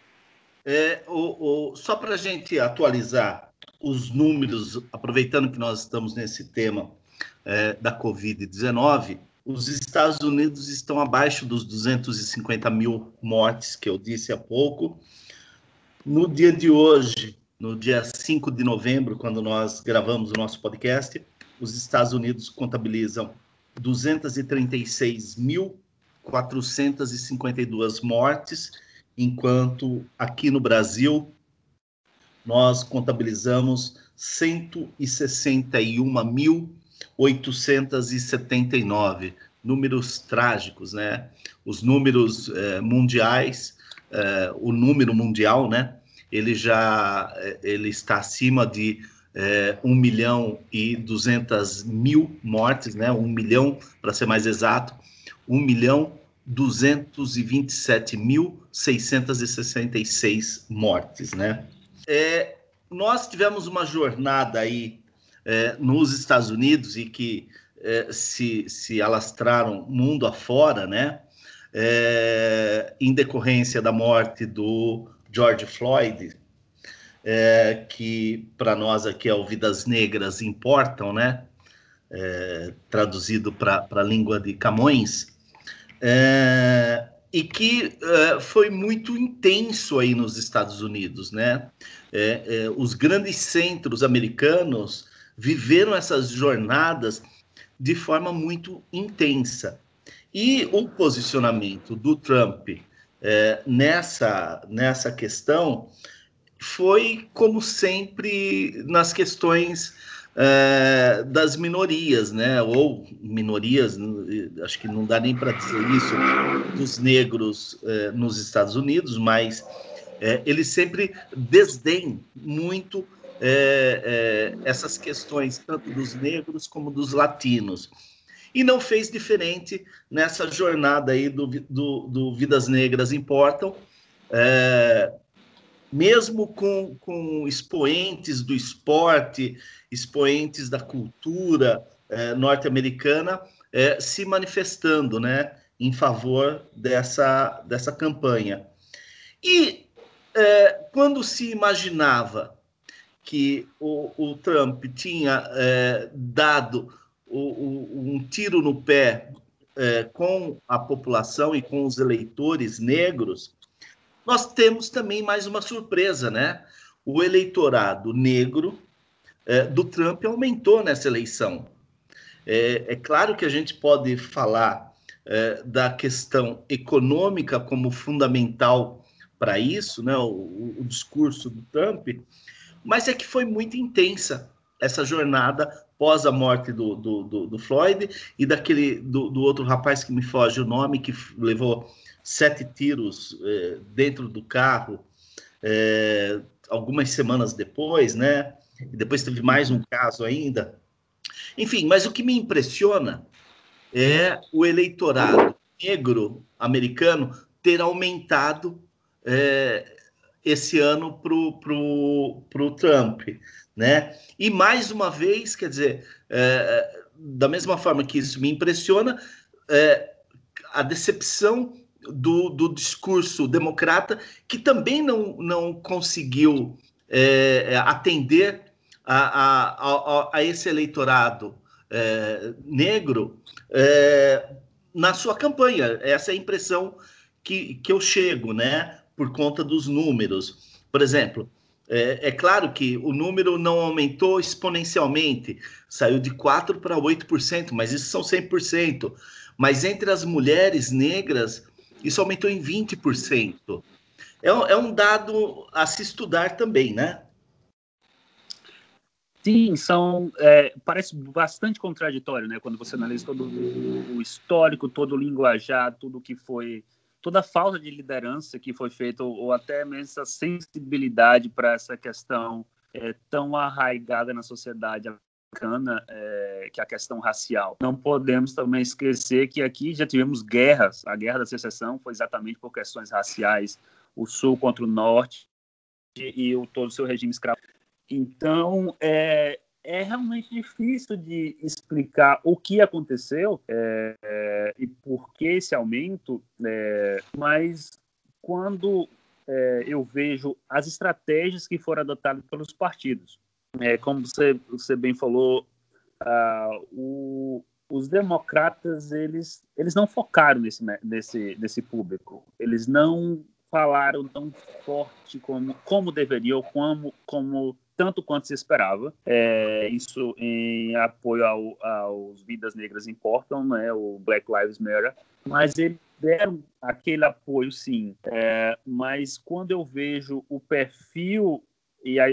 É, o, o, só para a gente atualizar os números, aproveitando que nós estamos nesse tema é, da Covid-19, os Estados Unidos estão abaixo dos 250 mil mortes que eu disse há pouco. No dia de hoje, no dia 5 de novembro, quando nós gravamos o nosso podcast, os Estados Unidos contabilizam 236.452 mortes, enquanto aqui no Brasil nós contabilizamos 161.879 números trágicos, né? Os números eh, mundiais, eh, o número mundial, né? Ele já eh, ele está acima de 1 milhão e 200 mil mortes, né? 1 milhão, para ser mais exato, 1 milhão 227.666 mortes, né? É, nós tivemos uma jornada aí é, nos Estados Unidos e que é, se, se alastraram mundo afora, né? É, em decorrência da morte do George Floyd, é, que para nós aqui é o Vidas Negras Importam, né? É, traduzido para a língua de Camões. É, e que uh, foi muito intenso aí nos Estados Unidos, né? É, é, os grandes centros americanos viveram essas jornadas de forma muito intensa. E o posicionamento do Trump é, nessa, nessa questão foi, como sempre, nas questões é, das minorias, né? Ou minorias, acho que não dá nem para dizer isso, dos negros é, nos Estados Unidos, mas é, ele sempre desdém muito é, é, essas questões, tanto dos negros como dos latinos. E não fez diferente nessa jornada aí do, do, do Vidas Negras Importam, é, mesmo com, com expoentes do esporte, expoentes da cultura eh, norte-americana eh, se manifestando né, em favor dessa, dessa campanha. E eh, quando se imaginava que o, o Trump tinha dado o, o, um tiro no pé com a população e com os eleitores negros, nós temos também mais uma surpresa, né? O eleitorado negro é, do Trump aumentou nessa eleição. É, é, claro que a gente pode falar é, da questão econômica como fundamental para isso, né? O, o, discurso do Trump, mas é que foi muito intensa essa jornada pós a morte do, do, do, do Floyd e daquele do, do outro rapaz que me foge o nome que levou sete tiros é, dentro do carro é, algumas semanas depois, né? E depois teve mais um caso ainda. Enfim, mas o que me impressiona é o eleitorado negro americano ter aumentado é, esse ano para o pro, pro Trump. Né? E mais uma vez, quer dizer, é, da mesma forma que isso me impressiona, é, a decepção do, do, discurso democrata, que também não, não conseguiu é, atender a, a, a, a, esse eleitorado é, negro é, na sua campanha. Essa é a impressão que, que eu chego, né? Por conta dos números. Por exemplo, é, é, claro que o número não aumentou exponencialmente, saiu de 4% para 8%, mas isso são 100%. Mas entre as mulheres negras, isso aumentou em 20%. É, é um dado a se estudar também, né? Sim, são é, parece bastante contraditório, né? Quando você analisa todo o histórico, todo o linguajar, tudo que foi, toda a falta de liderança que foi feita, ou, até mesmo essa sensibilidade para essa questão é, tão arraigada na sociedade americana, é, que é a questão racial. Não podemos também esquecer que aqui já tivemos guerras. A guerra da secessão foi exatamente por questões raciais, o sul contra o norte e o todo o seu regime escravo então, é, é realmente difícil de explicar o que aconteceu é, é, e por que esse aumento, é, mas quando é, eu vejo as estratégias que foram adotadas pelos partidos, é, como você, você bem falou, uh, o, os democratas eles, eles não focaram nesse, nesse, nesse público, eles não falaram tão forte como, como deveriam, como, como tanto quanto se esperava. É, isso em apoio ao, aos Vidas Negras Importam, né, o Black Lives Matter, mas eles deram aquele apoio, sim. É, mas quando eu vejo o perfil e a,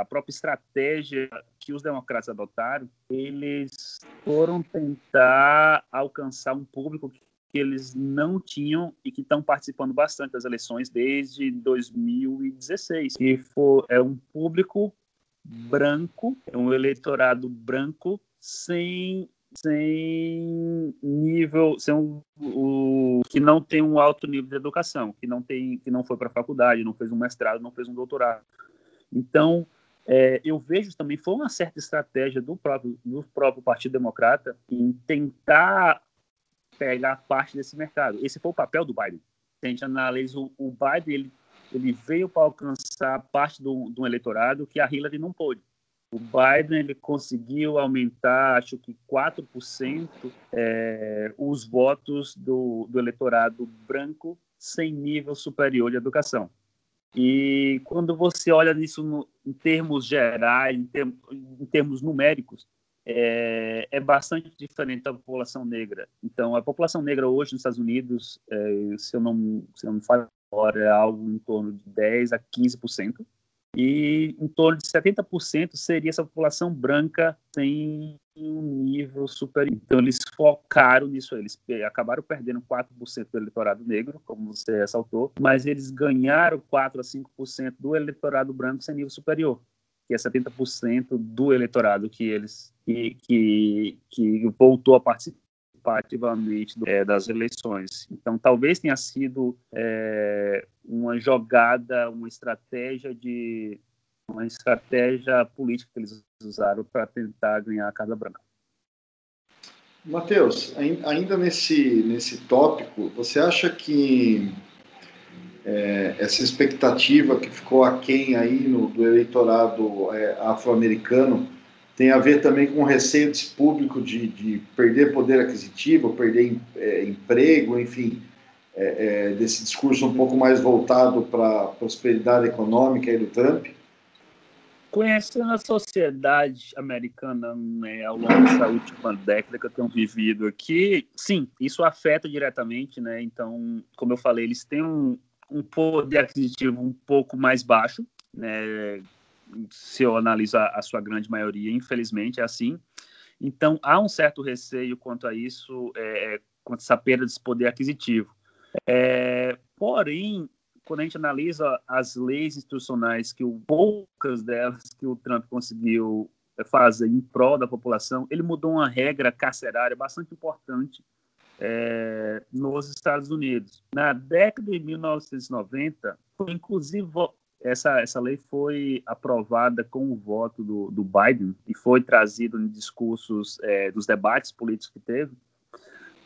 a, própria estratégia que os democratas adotaram, eles foram tentar alcançar um público que que eles não tinham e que estão participando bastante das eleições desde 2016, que for, é um público branco, é um eleitorado branco sem sem nível, sem um, o, que não tem um alto nível de educação, que não tem, que não foi para a faculdade, não fez um mestrado, não fez um doutorado. Então, é, eu vejo também foi uma certa estratégia do próprio do próprio Partido Democrata em tentar pegar parte desse mercado. Esse foi o papel do Biden. A gente analisa o, o Biden, ele, ele veio para alcançar parte do, do eleitorado que a Hillary não pôde. O Biden ele conseguiu aumentar, acho que 4% é, os votos do, do eleitorado branco sem nível superior de educação. E quando você olha nisso no, em termos gerais, em, term, em termos numéricos, é, é, bastante diferente da população negra. Então, a população negra hoje nos Estados Unidos, é, se eu não se eu não falo agora, é algo em torno de 10 a 15%, e em torno de 70% seria essa população branca sem um nível superior. Então, eles focaram nisso, eles acabaram perdendo 4% do eleitorado negro, como você ressaltou, mas eles ganharam 4 a 5% do eleitorado branco sem nível superior que é 70% do eleitorado que eles que, que, que voltou a participar ativamente é, das eleições. Então, talvez tenha sido é, uma jogada, uma estratégia de uma estratégia política que eles usaram para tentar ganhar a Casa Branca. Matheus, ainda nesse, nesse tópico, você acha que é, essa expectativa que ficou aquém aí no, do eleitorado é, afro-americano tem a ver também com o receio desse público de, de perder poder aquisitivo, perder é, emprego, enfim, é, é, desse discurso um pouco mais voltado para a prosperidade econômica aí do Trump? Conhecendo a sociedade americana né, ao longo dessa última década que eu tenho vivido aqui, sim, isso afeta diretamente, né? Então, como eu falei, eles têm um, um poder aquisitivo um pouco mais baixo, né? se eu analisar a sua grande maioria, infelizmente é assim. Então, há um certo receio quanto a isso, é, é quanto a essa perda desse poder aquisitivo. É, porém, quando a gente analisa as leis institucionais, que o, poucas delas que o Trump conseguiu fazer em prol da população, ele mudou uma regra carcerária bastante importante é, nos Estados Unidos. Na década de 1990, foi inclusive essa, essa lei foi aprovada com o voto do, do Biden e foi trazido em discursos é, dos debates políticos que teve.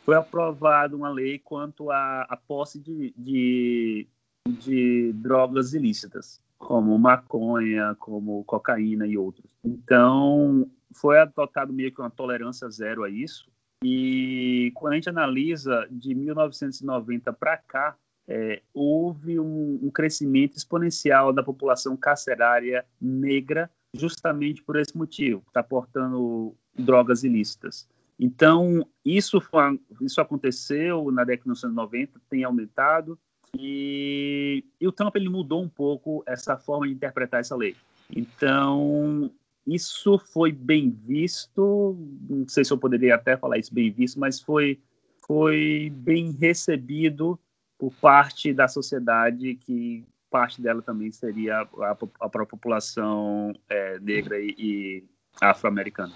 Foi aprovada uma lei quanto à, à posse de, de, de drogas ilícitas, como maconha, como cocaína e outros. Então, foi adotado meio que uma tolerância zero a isso. E quando a gente analisa de 1990 para cá, é, houve um, um, crescimento exponencial da população carcerária negra, justamente por esse motivo, está portando drogas ilícitas. Então, isso, foi, isso aconteceu na década de 1990, tem aumentado, e, e o Trump ele mudou um pouco essa forma de interpretar essa lei. Então, isso foi bem visto, não sei se eu poderia até falar isso bem visto, mas foi, foi bem recebido por parte da sociedade, que parte dela também seria a, a própria população é, negra e, e afro-americana.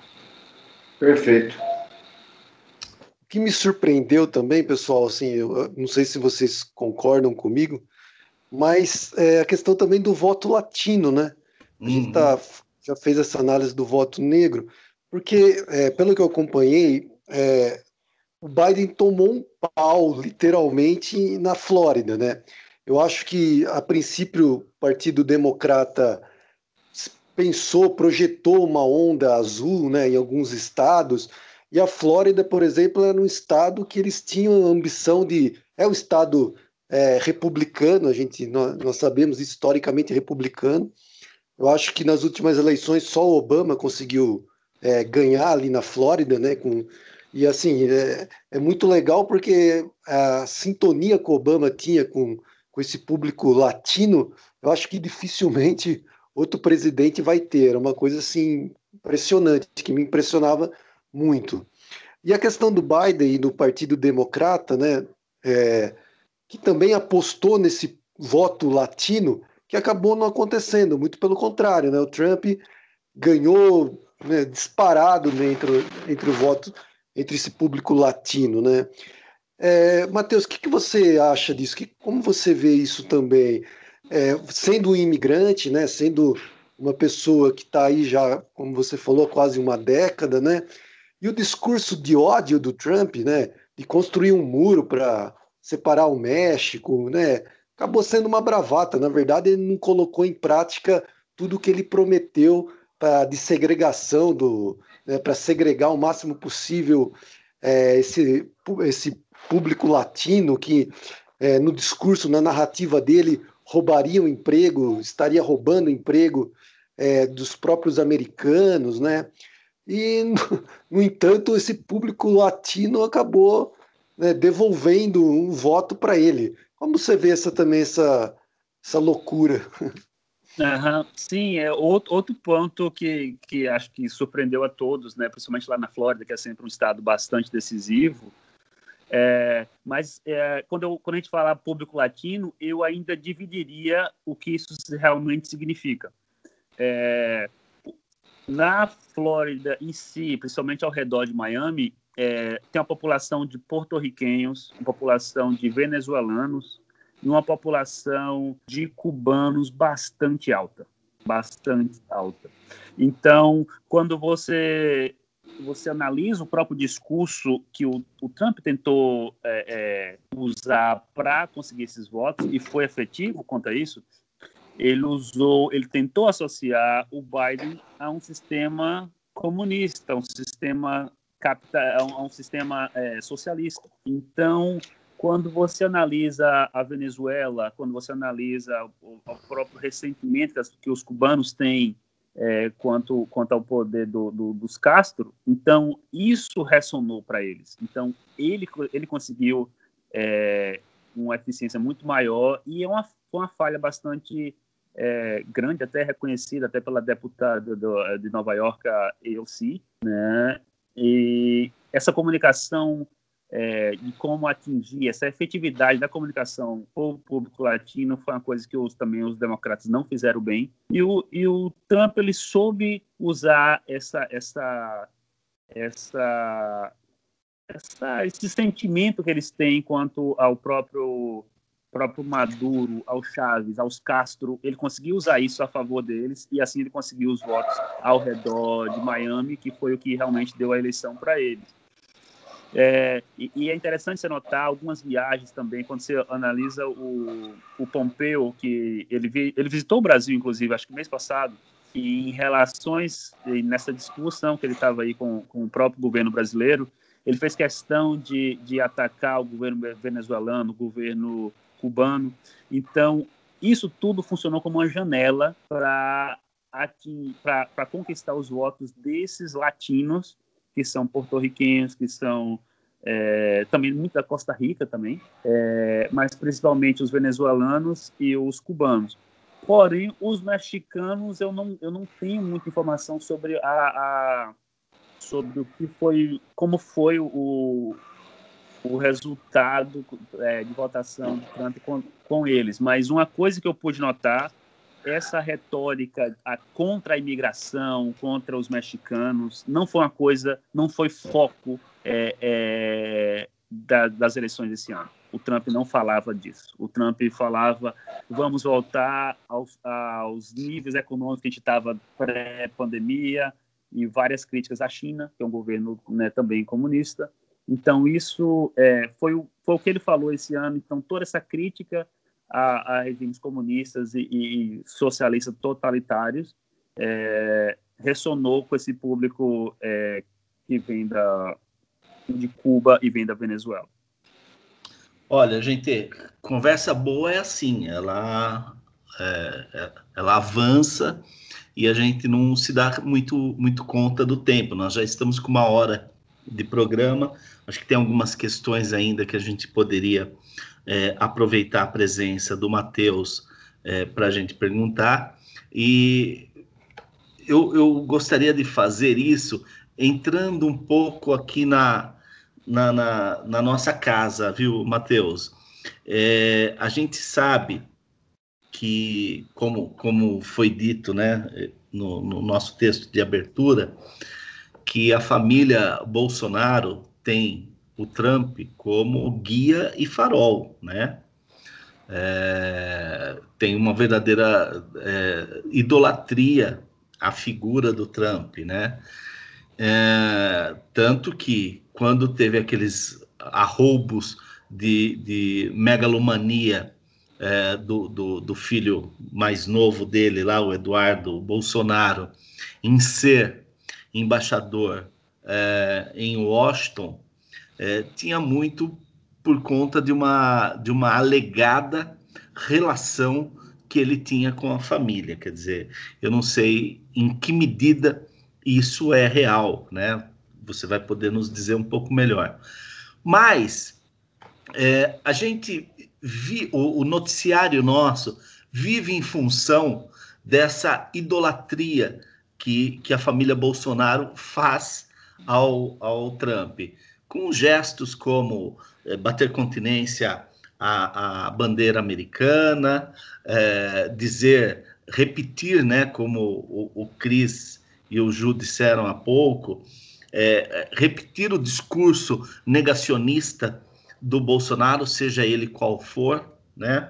Perfeito. Que me surpreendeu também, pessoal, assim, eu não sei se vocês concordam comigo, mas é a questão também do voto latino, né? A gente tá, uhum. já fez essa análise do voto negro, porque, é, pelo que eu acompanhei, é, o Biden tomou um pau, literalmente, na Flórida, né? Eu acho que, a princípio, o Partido Democrata pensou, projetou uma onda azul né, em alguns estados, e a Flórida, por exemplo, era um estado que eles tinham a ambição de. É um estado é, republicano, a gente, nós, nós sabemos historicamente republicano. Eu acho que nas últimas eleições só o Obama conseguiu é, ganhar ali na Flórida, né, com e assim, é, é muito legal porque a sintonia que o Obama tinha com, com esse público latino, eu acho que dificilmente outro presidente vai ter. É uma coisa assim impressionante, que me impressionava muito. E a questão do Biden e do Partido Democrata, né, é, que também apostou nesse voto latino, que acabou não acontecendo, muito pelo contrário, né, o Trump ganhou né, disparado entre, entre o voto entre esse público latino, né? É, Matheus, o que, que, você acha disso? Que, como você vê isso também? É, sendo um imigrante, né? Sendo uma pessoa que está aí já, como você falou, quase uma década, né? E o discurso de ódio do Trump, né? De construir um muro para separar o México, né? Acabou sendo uma bravata. Na verdade, ele não colocou em prática tudo o que ele prometeu pra, de segregação do, né, para segregar o máximo possível é, esse, esse público latino que, é, no discurso, na narrativa dele, roubaria o emprego, estaria roubando o emprego é, dos próprios americanos, né? E, no, entanto, esse público latino acabou né, devolvendo um voto para ele. Como você vê essa também essa, essa loucura? Uhum. Sim, é outro, outro ponto que, que acho que surpreendeu a todos, né, principalmente lá na Flórida, que é sempre um estado bastante decisivo. É, mas é, quando, eu, quando a gente fala público latino, eu ainda dividiria o que isso realmente significa. É, na Flórida em si, principalmente ao redor de Miami, é, tem uma população de porto-riquenhos, uma população de venezuelanos, e uma população de cubanos bastante alta, bastante alta. Então, quando você você analisa o próprio discurso que o, o Trump tentou é, é, usar para conseguir esses votos e foi efetivo quanto a isso, ele usou, ele tentou associar o Biden a um sistema comunista, um sistema capital, a um sistema é, socialista. Então, quando você analisa a Venezuela, quando você analisa o, o próprio ressentimento que os cubanos têm é, quanto, quanto ao poder do, do, dos Castro, então isso ressonou para eles. Então ele, ele conseguiu é, uma eficiência muito maior e é uma, uma falha bastante é, grande, até reconhecida até pela deputada do, de Nova York, AOC, né? E essa comunicação é, de como atingir essa efetividade da comunicação com o público latino foi uma coisa que os, também os democratas não fizeram bem. E o, e o Trump ele soube usar essa, essa, essa, essa, esse sentimento que eles têm quanto ao próprio próprio Maduro, ao Chaves, aos Castro, ele conseguiu usar isso a favor deles e assim ele conseguiu os votos ao redor de Miami, que foi o que realmente deu a eleição para eles. É, e, e, é interessante você notar algumas viagens também, quando você analisa o, o Pompeu, que ele, vi, ele visitou o Brasil, inclusive, acho que mês passado, e em relações, e nessa discussão que ele estava aí com, com o próprio governo brasileiro, ele fez questão de, de atacar o governo venezuelano, o governo cubano. Então, isso tudo funcionou como uma janela para conquistar os votos desses latinos que são porto-riquenhos, que são é, também muito da Costa Rica também, é, mas principalmente os venezuelanos e os cubanos. Porém, os mexicanos eu não, eu não tenho muita informação sobre a, a sobre o que foi, como foi o, o resultado é, de votação de Trump com, com eles. Mas uma coisa que eu pude notar essa retórica a, contra a imigração, contra os mexicanos, não foi uma coisa, não foi foco é, é, da, das eleições desse ano. O Trump não falava disso. O Trump falava vamos voltar aos, aos níveis econômicos que a gente estava pré-pandemia e várias críticas à China, que é um governo né, também comunista. Então, isso é, foi, o, foi o que ele falou esse ano. Então, toda essa crítica a, a regimes comunistas e, e socialistas totalitários, é, ressonou com esse público é, que vem da, de Cuba e vem da Venezuela. Olha, gente, conversa boa é assim, ela, é, é, ela avança e a gente não se dá muito, muito conta do tempo. Nós já estamos com uma hora de programa, acho que tem algumas questões ainda que a gente poderia é, aproveitar a presença do Matheus é, para a gente perguntar. E eu, eu, gostaria de fazer isso entrando um pouco aqui na, na, na, na nossa casa, viu, Matheus? É, a gente sabe que, como, como foi dito né, no, no nosso texto de abertura, que a família Bolsonaro tem o Trump como guia e farol, né? É, tem uma verdadeira é, idolatria à figura do Trump, né? É, tanto que quando teve aqueles arroubos de, de megalomania é, do, do, do, filho mais novo dele, lá, o Eduardo Bolsonaro, em ser embaixador é, em Washington, é, tinha muito por conta de uma, de uma alegada relação que ele tinha com a família. Quer dizer, eu não sei em que medida isso é real, né? Você vai poder nos dizer um pouco melhor. Mas é, a gente vi, o, o noticiário nosso vive em função dessa idolatria que, que a família Bolsonaro faz ao, ao Trump com gestos como é, bater continência à, à bandeira americana, é, dizer, repetir, né, como o, o Cris e o Ju disseram há pouco, é, repetir o discurso negacionista do Bolsonaro, seja ele qual for, né?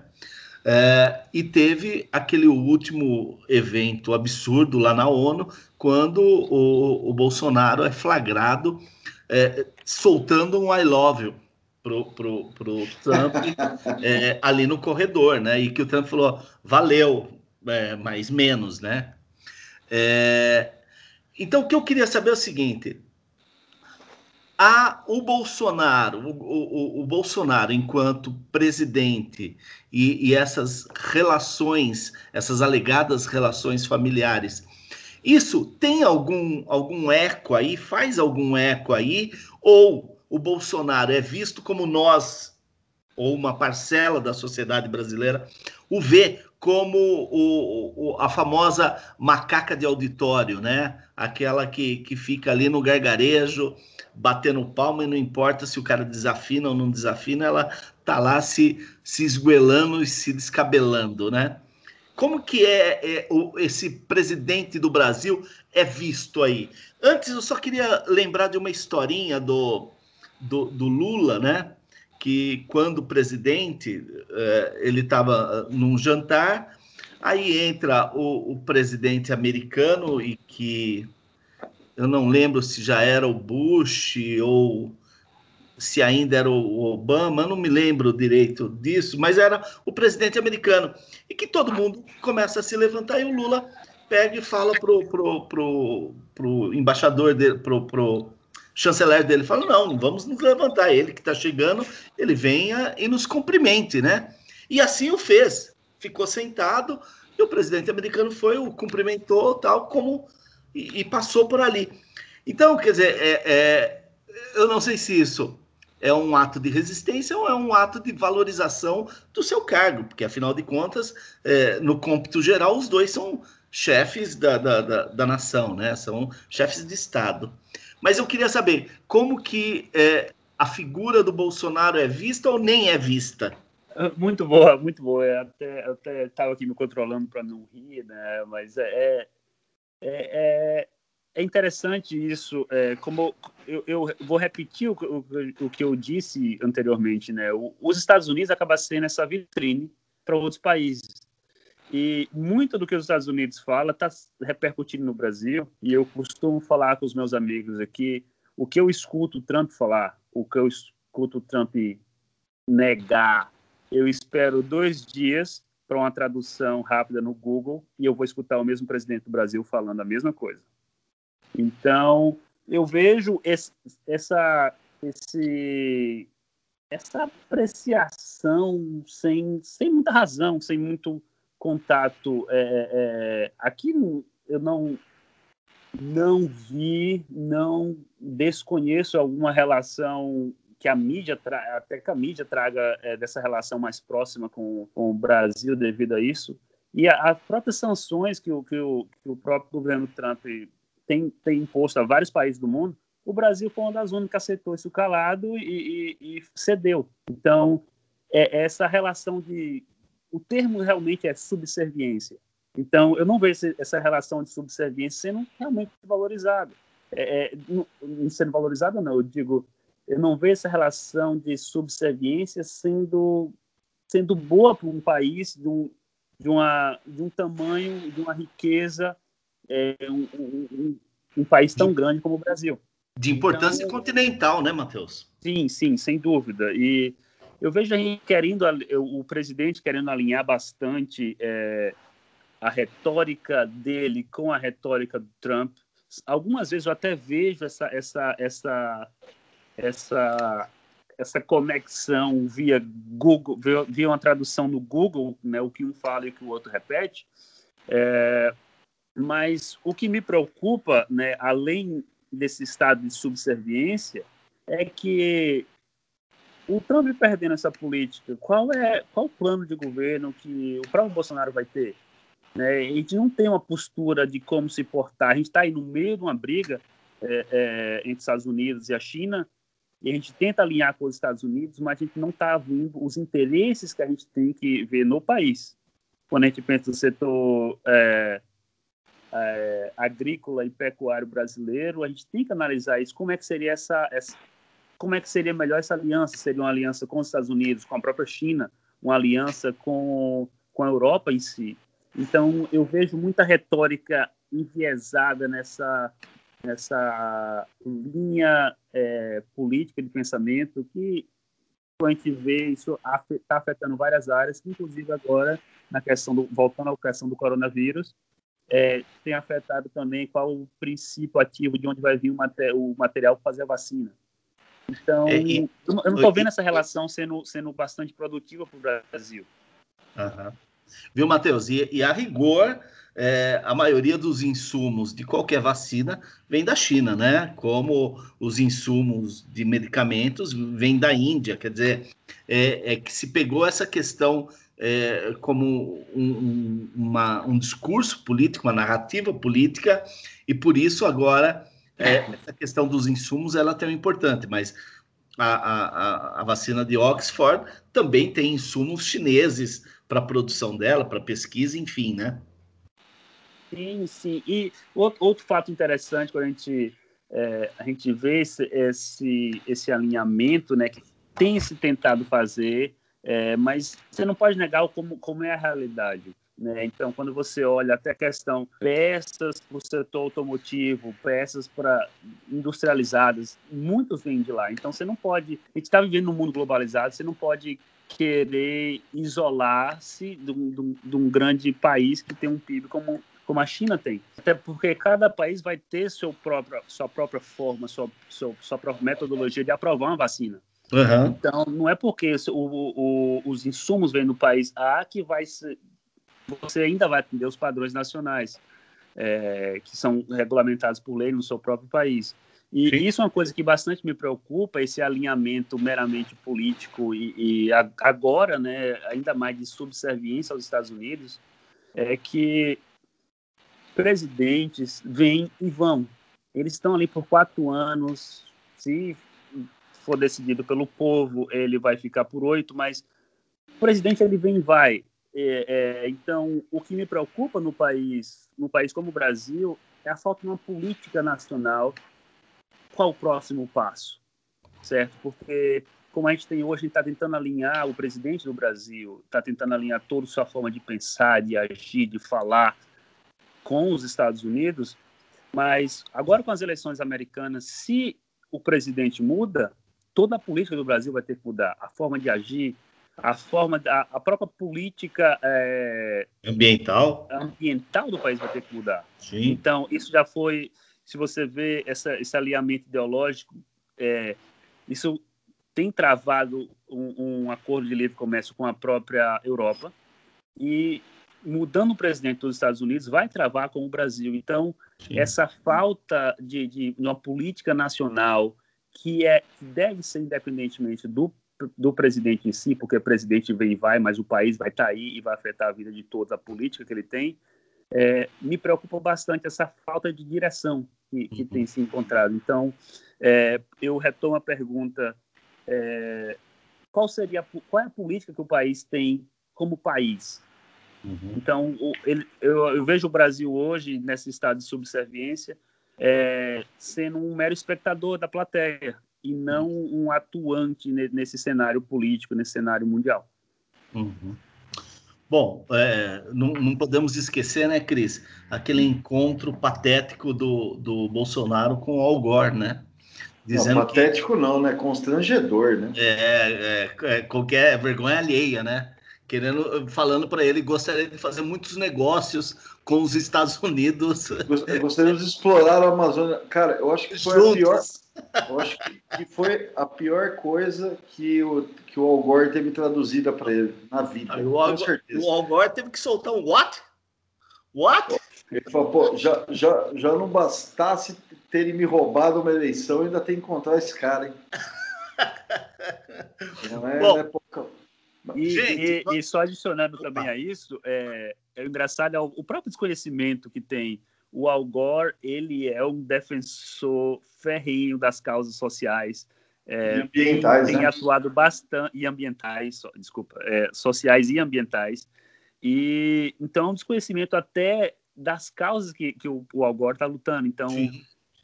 É, e teve aquele último evento absurdo lá na ONU, quando o, o Bolsonaro é flagrado é, soltando um I love you pro, pro, pro Trump é, ali no corredor, né? E que o Trump falou, valeu, é, mas menos, né? É, então, o que eu queria saber é o seguinte: a, o Bolsonaro, o, o, o Bolsonaro enquanto presidente e, e, essas relações, essas alegadas relações familiares, isso tem algum, algum eco aí? Faz algum eco aí? Ou o Bolsonaro é visto como nós, ou uma parcela da sociedade brasileira, o vê como o, o, a famosa macaca de auditório, né? Aquela que, que fica ali no gargarejo, batendo palma e não importa se o cara desafina ou não desafina, ela tá lá se, se esguelando e se descabelando, né? Como que é, é o, esse presidente do Brasil é visto aí? Antes, eu só queria lembrar de uma historinha do, do, do Lula, né? Que quando presidente, é, ele estava num jantar, aí entra o, o presidente americano e que eu não lembro se já era o Bush ou se ainda era o Obama, não me lembro direito disso, mas era o presidente americano. E que todo mundo começa a se levantar e o Lula pega e fala pro, pro, pro, pro embaixador dele, pro, pro chanceler dele, não, não vamos nos levantar, ele que está chegando, ele venha e nos cumprimente, né? E assim o fez, ficou sentado e o presidente americano foi, o cumprimentou, tal, como, e, e passou por ali. Então, quer dizer, é, é, eu não sei se isso é um ato de resistência ou é um ato de valorização do seu cargo, porque afinal de contas, é, no cômpito geral, os dois são chefes da, da, da, da, nação, né? São chefes de Estado. Mas eu queria saber como que é, a figura do Bolsonaro é vista ou nem é vista? Ah, muito boa, muito boa. Eu até estava aqui me controlando para não rir, né? Mas é, é, é, é interessante isso, é, como eu, eu, vou repetir o, o, o, que eu disse anteriormente, né? O, os Estados Unidos acabam sendo essa vitrine para outros países. E muito do que os Estados Unidos fala está repercutindo no Brasil, e eu costumo falar com os meus amigos aqui, o que eu escuto o Trump falar, o que eu escuto o Trump negar, eu espero dois dias para uma tradução rápida no Google e eu vou escutar o mesmo presidente do Brasil falando a mesma coisa. Então, eu vejo esse, essa, esse, essa apreciação sem, sem muita razão, sem muito contato. É, é, é aqui eu não, não vi, não desconheço alguma relação que a mídia até que a mídia traga é, dessa relação mais próxima com, com, o Brasil devido a isso e as próprias sanções que o, que o, que o próprio governo Trump tem, tem imposto a vários países do mundo, o Brasil foi uma das únicas que aceitou isso calado e, e, e cedeu. Então, é essa relação de. O termo realmente é subserviência. Então, eu não vejo essa relação de subserviência sendo realmente valorizada. É, é, não, não sendo valorizada, não, eu digo, eu não vejo essa relação de subserviência sendo, sendo boa para um país de um, de, uma, de um tamanho, de uma riqueza é, um, um, um, país tão grande como o Brasil. De importância então, continental, né, Matheus? Sim, sim, sem dúvida. E eu vejo a gente querendo, o presidente querendo alinhar bastante é, a retórica dele com a retórica do Trump. Algumas vezes eu até vejo essa, essa, essa, essa, essa conexão via Google, via uma tradução no Google, né, o que um fala e o que o outro repete. É, mas o que me preocupa, né, além desse estado de subserviência, é que o Trump perdendo essa política, qual é qual o plano de governo que o próprio Bolsonaro vai ter? Né? A gente não tem uma postura de como se portar. A gente está aí no meio de uma briga é, é, entre os Estados Unidos e a China, e a gente tenta alinhar com os Estados Unidos, mas a gente não está vendo os interesses que a gente tem que ver no país. Quando a gente pensa no setor é, é, agrícola e pecuário brasileiro, a gente tem que analisar isso. Como é que seria essa, essa, como é que seria melhor essa aliança? Seria uma aliança com os Estados Unidos, com a própria China, uma aliança com, com a Europa em si. Então, eu vejo muita retórica enviesada nessa, nessa linha é, política de pensamento que a gente vê isso está afetando várias áreas, inclusive agora na questão do voltando à questão do coronavírus, é, tem afetado também qual o princípio ativo de onde vai vir o, mater, o material para fazer a vacina. Então, é, e, eu não estou vendo essa relação sendo, sendo bastante produtiva para o Brasil. Uhum. Viu, Matheus? E, e, a rigor, é, a maioria dos insumos de qualquer vacina vem da China, né? Como os insumos de medicamentos vêm da Índia. Quer dizer, é, é que se pegou essa questão é, como um, uma, um discurso político, uma narrativa política, e por isso agora é, essa questão dos insumos ela é tão importante, mas a, a, a vacina de Oxford também tem insumos chineses para produção dela, para pesquisa, enfim, né? Sim, sim. E outro, outro fato interessante quando a gente, é, a gente vê esse, esse, esse alinhamento, né, que tem se tentado fazer, é, mas você não pode negar como, como é a realidade. Né? Então, quando você olha até a questão peças para o setor automotivo, peças para industrializadas, muitos vêm de lá. Então, você não pode. A gente está vivendo num mundo globalizado, você não pode querer isolar-se de, de, de um grande país que tem um PIB como como a China tem. Até porque cada país vai ter seu próprio, sua própria forma, sua, sua, sua própria metodologia de aprovar uma vacina. Uhum. Então, não é porque o, o, os insumos vêm do país A que vai você ainda vai atender os padrões nacionais, é, que são regulamentados por lei no seu próprio país. E Sim. isso é uma coisa que bastante me preocupa, esse alinhamento meramente político e, e agora, né, ainda mais de subserviência aos Estados Unidos, é que presidentes vêm e vão. Eles estão ali por quatro anos, se for decidido pelo povo, ele vai ficar por oito, mas o presidente ele vem e vai. É, é, então, o que me preocupa no país, no país como o Brasil, é a falta de uma política nacional. Qual o próximo passo, certo? Porque como a gente tem hoje, está tentando alinhar o presidente do Brasil, está tentando alinhar toda a sua forma de pensar, de agir, de falar com os Estados Unidos, mas agora com as eleições americanas, se o presidente muda, toda a política do Brasil vai ter que mudar, a forma de agir, a forma, a, a própria política é, ambiental ambiental do país vai ter que mudar. Sim. Então isso já foi, se você vê essa, esse alinhamento ideológico, é, isso tem travado um, um, acordo de livre comércio com a própria Europa e mudando o presidente dos Estados Unidos vai travar com o Brasil. Então Sim. essa falta de, de uma política nacional que é que deve ser independentemente do, do presidente em si, porque o presidente vem e vai, mas o país vai estar tá aí e vai afetar a vida de todos, a política que ele tem, é, me preocupa bastante essa falta de direção que, que uhum. tem se encontrado. Então, é, eu retomo a pergunta: é, qual seria qual é a política que o país tem como país? Uhum. Então, o, ele, eu, eu, vejo o Brasil hoje nesse estado de subserviência é, sendo um mero espectador da plateia e não um atuante nesse cenário político, nesse cenário mundial. Uhum. Bom, é, não, não, podemos esquecer, né, Cris, aquele encontro patético do, do Bolsonaro com o Al Gore, né? Dizendo não, patético que... não, né? Constrangedor, né? É, é, é qualquer vergonha alheia, né? querendo, falando para ele, gostaria de fazer muitos negócios com os Estados Unidos. Gostaríamos de explorar a Amazônia. Cara, eu acho que foi Juntos. a pior. Eu acho que foi a pior coisa que o, que o Al Gore teve traduzida para ele na vida. o, Al, o Al Gore teve que soltar um what? What? Ele falou, pô, já, já, já não bastasse terem me roubado uma eleição, ainda tem que encontrar esse cara, hein? Não é, Bom, não é pouca e, Gente, e, e, só adicionando também a isso, é, é engraçado é o, o próprio desconhecimento que tem. O Al Gore, ele é um defensor ferrinho das causas sociais. É, ambientais, tem né? atuado bastante e ambientais, desculpa, é, sociais e ambientais. E então é um desconhecimento até das causas que, que o, o Al Gore está lutando. Então.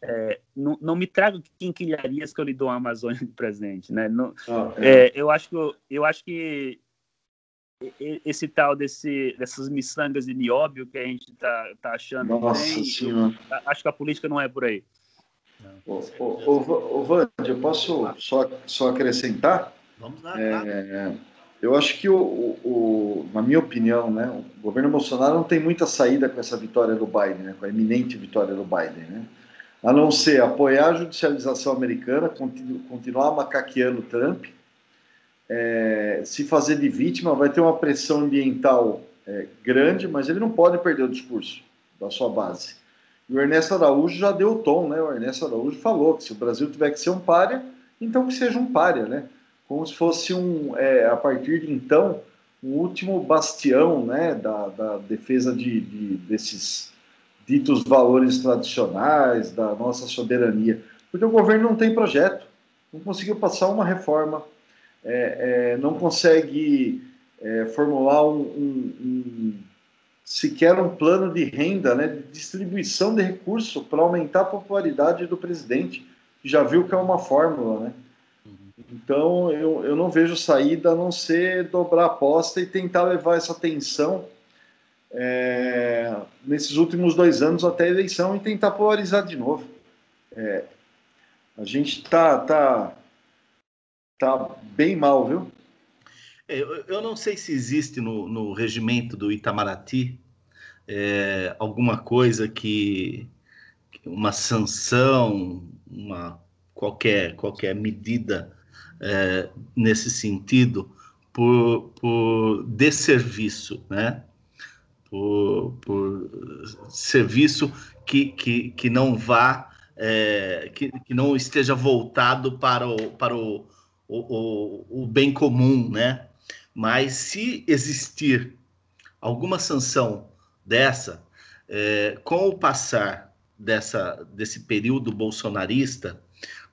É, não, não, me traga quinquilharias que eu lhe dou a Amazônia de presente, né? Não, ah, é. É, eu acho que eu, eu, acho que esse tal desse, dessas miçangas de nióbio que a gente tá, tá achando Nossa tem, senhora. Eu, acho que a política não é por aí. Ô, ô, Vande, eu posso só, só acrescentar? Vamos lá, é, Eu acho que, o, o, na minha opinião, né, o governo Bolsonaro não tem muita saída com essa vitória do Biden, né, com a iminente vitória do Biden. Né? a não ser apoiar a judicialização americana, continu, continuar macaqueando Trump, é, se fazer de vítima, vai ter uma pressão ambiental é, grande, mas ele não pode perder o discurso da sua base. E o Ernesto Araújo já deu o tom, né? O Ernesto Araújo falou que se o Brasil tiver que ser um páreo, então que seja um páreo, né? Como se fosse um, é, a partir de então, um último bastião né, da, da defesa de, de, desses ditos valores tradicionais, da nossa soberania, porque o governo não tem projeto, não conseguiu passar uma reforma, é, é, não consegue é, formular um, um, um, sequer um plano de renda, né, de distribuição de recursos para aumentar a popularidade do presidente, já viu que é uma fórmula, né? Então, eu, eu não vejo saída a não ser dobrar a aposta e tentar levar essa tensão é, nesses últimos dois anos até a eleição e tentar polarizar de novo. É, a gente tá, tá, tá bem mal, viu? É, eu, eu não sei se existe no, no regimento do Itamaraty é, alguma coisa que uma sanção, uma qualquer qualquer medida é, nesse sentido por, por desserviço, né? Por, por serviço que, que, que não vá, é, que, que não esteja voltado para o, para o, o, o bem comum, né? Mas se existir alguma sanção dessa, é, com o passar dessa, desse período bolsonarista,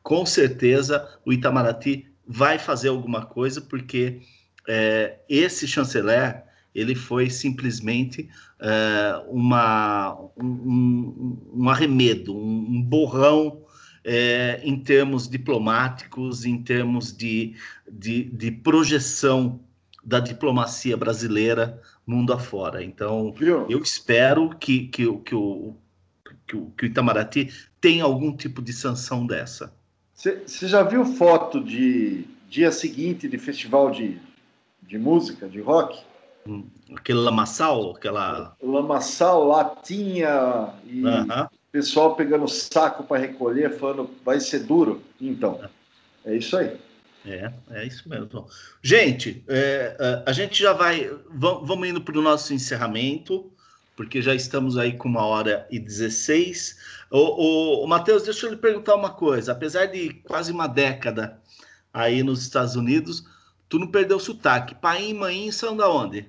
com certeza o Itamaraty vai fazer alguma coisa, porque é, esse chanceler ele foi simplesmente é, uma, um, um, arremedo, um, um borrão é, em termos diplomáticos, em termos de, de, de, projeção da diplomacia brasileira mundo afora. Então, Viu? eu espero que, que, que, o, que, o, que o Itamaraty tenha algum tipo de sanção dessa. Você já viu foto de dia seguinte de festival de, de música, de rock? Hum, aquele lamaçal, aquela. Lamaçal, latinha e uh -huh. Pessoal pegando saco para recolher, falando vai ser duro. Então, é isso aí. É, é isso mesmo. Gente, é, é a gente já vai. Vamos indo para o nosso encerramento porque já estamos aí com uma hora e 16. O, o, o Matheus, deixa eu lhe perguntar uma coisa. Apesar de quase uma década aí nos Estados Unidos, tu não perdeu o sotaque. Pai e mãe são da onde?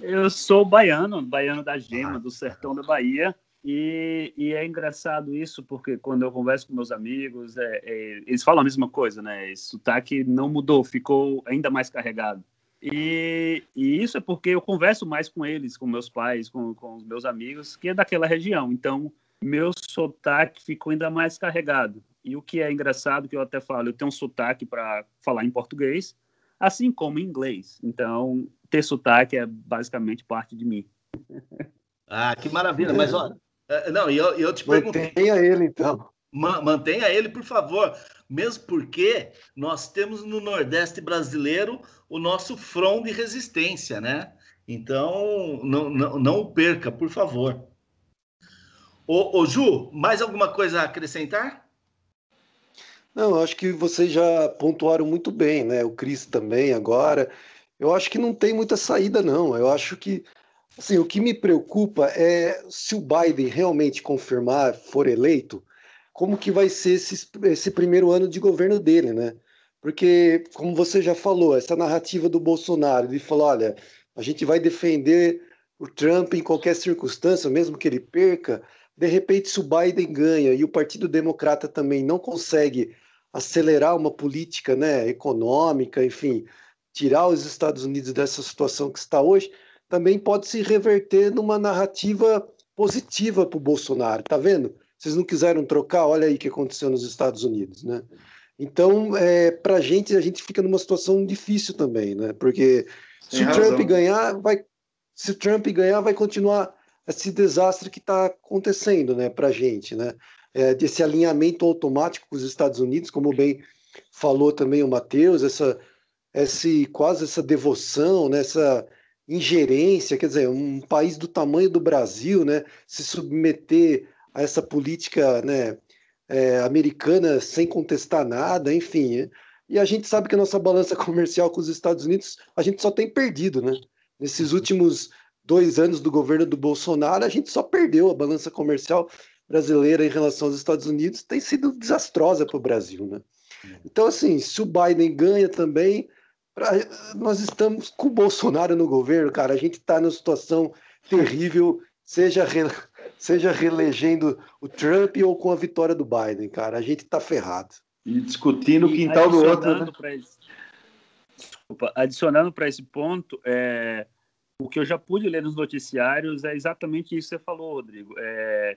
Eu sou baiano, baiano da Gema, ah. do sertão da Bahia. E, e, é engraçado isso, porque quando eu converso com meus amigos, é, é, eles falam a mesma coisa, né? Esse sotaque não mudou, ficou ainda mais carregado. E, e, isso é porque eu converso mais com eles, com meus pais, com, com os meus amigos, que é daquela região. Então, meu sotaque ficou ainda mais carregado. E o que é engraçado, que eu até falo, eu tenho um sotaque para falar em português, assim como em inglês. Então, ter sotaque é basicamente parte de mim. Ah, que maravilha. Mas, olha, não, e eu, eu te pergunto. Mantenha ele, então. Mantenha ele, por favor mesmo porque nós temos no Nordeste brasileiro o nosso front de resistência, né? Então, não, não, não o perca, por favor. Ô, ô, Ju, mais alguma coisa a acrescentar? Não, acho que vocês já pontuaram muito bem, né? O Cris também agora. Eu acho que não tem muita saída, não. Eu acho que assim, o que me preocupa é se o Biden realmente confirmar, for eleito, como que vai ser esse, esse primeiro ano de governo dele, né? Porque, como você já falou, essa narrativa do Bolsonaro, ele falou, olha, a gente vai defender o Trump em qualquer circunstância, mesmo que ele perca, de repente, se o Biden ganha e o Partido Democrata também não consegue acelerar uma política né, econômica, enfim, tirar os Estados Unidos dessa situação que está hoje, também pode se reverter numa narrativa positiva para o Bolsonaro, tá vendo? Vocês não quiseram trocar? Olha aí o que aconteceu nos Estados Unidos, né? Então, é, para a gente, a gente fica numa situação difícil também, né? Porque se o Trump ganhar, vai, se o Trump ganhar, vai continuar esse desastre que está acontecendo, né? Para a gente, né? É, desse alinhamento automático com os Estados Unidos, como bem falou também o Matheus, essa, esse quase essa devoção, né? Essa ingerência, quer dizer, um país do tamanho do Brasil, né? Se submeter a essa política né, é, americana sem contestar nada, enfim. E a gente sabe que a nossa balança comercial com os Estados Unidos, a gente só tem perdido, né? Nesses últimos dois anos do governo do Bolsonaro, a gente só perdeu a balança comercial brasileira em relação aos Estados Unidos, tem sido desastrosa para o Brasil, né? Então, assim, se o Biden ganha também, nós estamos com o Bolsonaro no governo, cara. A gente está numa situação terrível, seja, re, seja reelegendo o Trump ou com a vitória do Biden, cara. A gente está ferrado. E discutindo o quintal do outro. Né? Esse, desculpa, adicionando para esse ponto, é, o que eu já pude ler nos noticiários é exatamente isso que você falou, Rodrigo. É,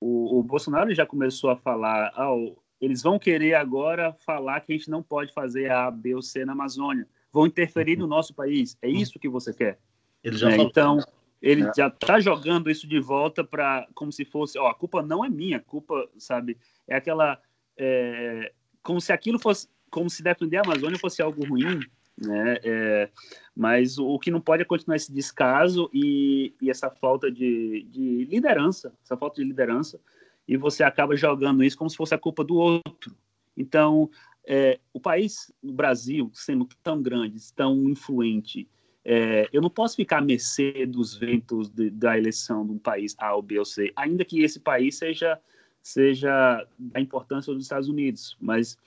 o, o, Bolsonaro já começou a falar, ah, eles vão querer agora falar que a gente não pode fazer A, B ou C na Amazônia. Vão interferir no nosso país. É isso que você quer? Ele já é, então, ele é. já está jogando isso de volta para como se fosse, ó, a culpa não é minha, a culpa, sabe, é aquela, é, como se aquilo fosse, como se defender a Amazônia fosse algo ruim, né? É, mas o, que não pode é continuar esse descaso e, e essa falta de, de, liderança, essa falta de liderança, e você acaba jogando isso como se fosse a culpa do outro. Então, é, o país, o Brasil, sendo tão grande, tão influente, é, eu não posso ficar à mercê dos ventos de, da eleição de um país A ou B ou C, ainda que esse país seja seja da importância dos Estados Unidos, mas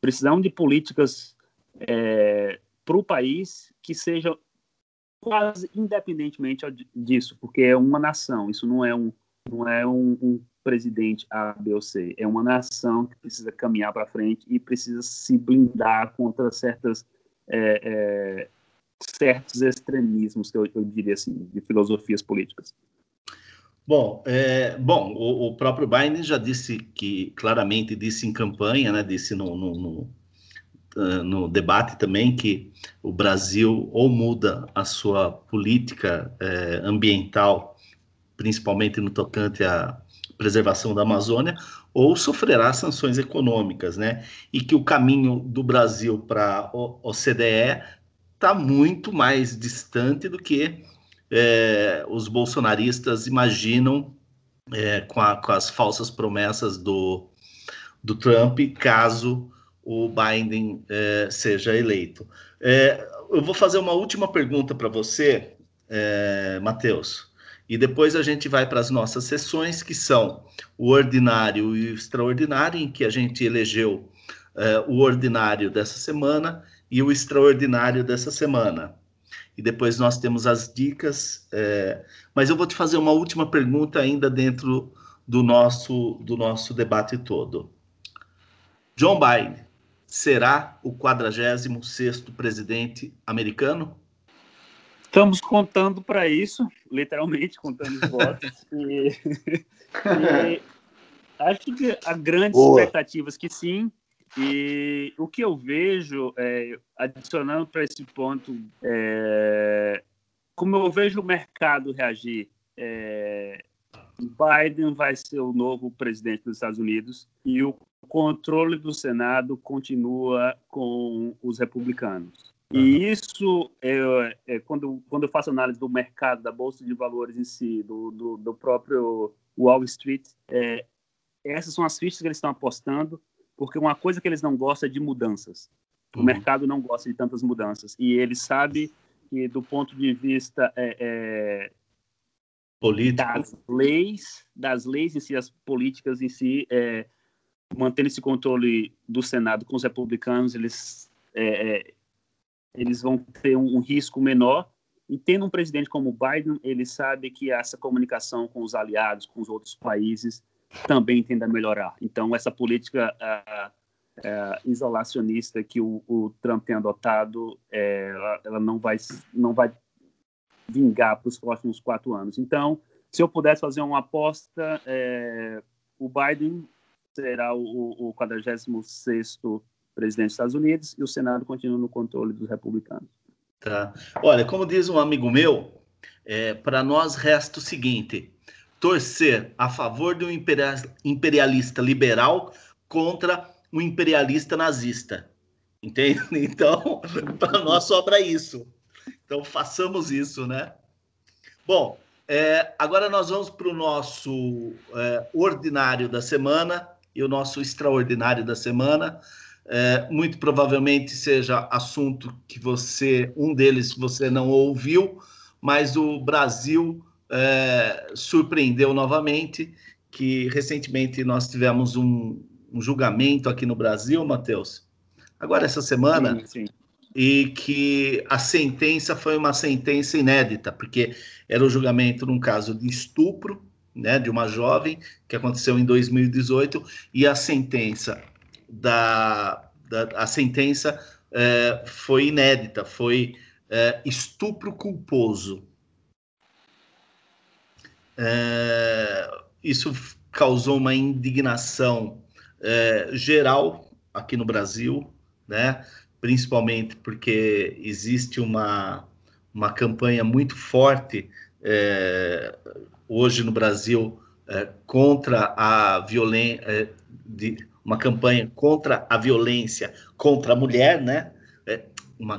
precisamos de políticas é, para o país que seja quase independentemente disso, porque é uma nação, isso não é um, não é um, um presidente A, B ou C, é uma nação que precisa caminhar para frente e precisa se blindar contra certas é, é, certos extremismos, que eu, eu, diria assim, de filosofias políticas. Bom, é, bom, o, o, próprio Biden já disse que claramente disse em campanha, né, disse no, no, no eh, no debate também que o Brasil ou muda a sua política eh, ambiental, principalmente no tocante à preservação da Amazônia, ou sofrerá sanções econômicas, né? E que o caminho do Brasil para a OCDE está muito mais distante do que eh, os bolsonaristas imaginam com, a, com, as falsas promessas do, do Trump, caso o Biden é, seja eleito. É, eu vou fazer uma última pergunta para você, é, Matheus, e depois a gente vai para as nossas sessões, que são o ordinário e o extraordinário, em que a gente elegeu é, o ordinário dessa semana e o extraordinário dessa semana. E depois nós temos as dicas, é, mas eu vou te fazer uma última pergunta ainda dentro do nosso, do nosso debate todo. John Biden será o 46º presidente americano? Estamos contando para isso, literalmente contando os votos. e, e acho que há grandes Boa. expectativas que sim. E o que eu vejo, é, adicionando para esse ponto, é, como eu vejo o mercado reagir, é, Biden vai ser o novo presidente dos Estados Unidos e o controle do Senado continua com os republicanos. E isso, é, é, quando, quando eu faço análise do mercado, da Bolsa de Valores em si, do, do, do próprio Wall Street, é, essas são as fichas que eles estão apostando, porque uma coisa que eles não gostam é de mudanças. O uhum. mercado não gosta de tantas mudanças. E ele sabe que, do ponto de vista é, é das leis, das leis em si, as políticas em si, é, mantendo esse controle do Senado com os republicanos, eles, é, é, eles vão ter um, risco menor. E tendo um presidente como Biden, ele sabe que essa comunicação com os aliados, com os outros países, também tende a melhorar. Então, essa política isolacionista que o, o, Trump tem adotado, é, ela, ela, não vai não vai vingar para os próximos quatro anos. Então, se eu pudesse fazer uma aposta, é, o Biden será o, o 46º presidente dos Estados Unidos e o Senado continua no controle dos republicanos. Tá. Olha, como diz um amigo meu, é, para nós resta o seguinte: torcer a favor de um imperialista liberal contra um imperialista nazista. Entende? Então, para nós sobra isso. Então, façamos isso, né? Bom, é, agora nós vamos para o nosso é, ordinário da semana e o nosso extraordinário da semana. É, muito provavelmente seja assunto que você, um deles você não ouviu, mas o Brasil é, surpreendeu novamente, que recentemente nós tivemos um, um julgamento aqui no Brasil, Matheus. Agora, essa semana, sim, sim. e que a sentença foi uma sentença inédita, porque era o julgamento num caso de estupro, né, de uma jovem, que aconteceu em 2018, e a sentença da, da a sentença é, foi inédita, foi é, estupro culposo. É, isso causou uma indignação é, geral aqui no Brasil, né? principalmente porque existe uma, uma campanha muito forte é, hoje no Brasil é, contra a violência, é, uma campanha contra a violência contra a mulher, né? É, uma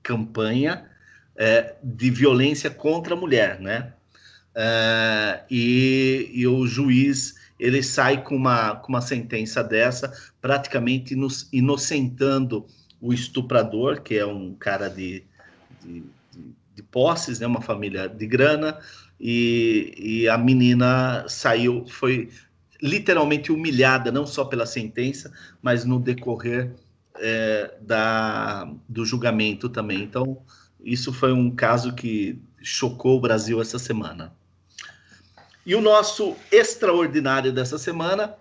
campanha é, de violência contra a mulher, né? É, e, e, o juiz ele sai com uma, com uma sentença dessa, praticamente nos inocentando o estuprador, que é um cara de, de, de, de posses, né, uma família de grana, e, e a menina saiu, foi literalmente humilhada, não só pela sentença, mas no decorrer é, da, do julgamento também. Então, isso foi um caso que chocou o Brasil essa semana. E o nosso extraordinário dessa semana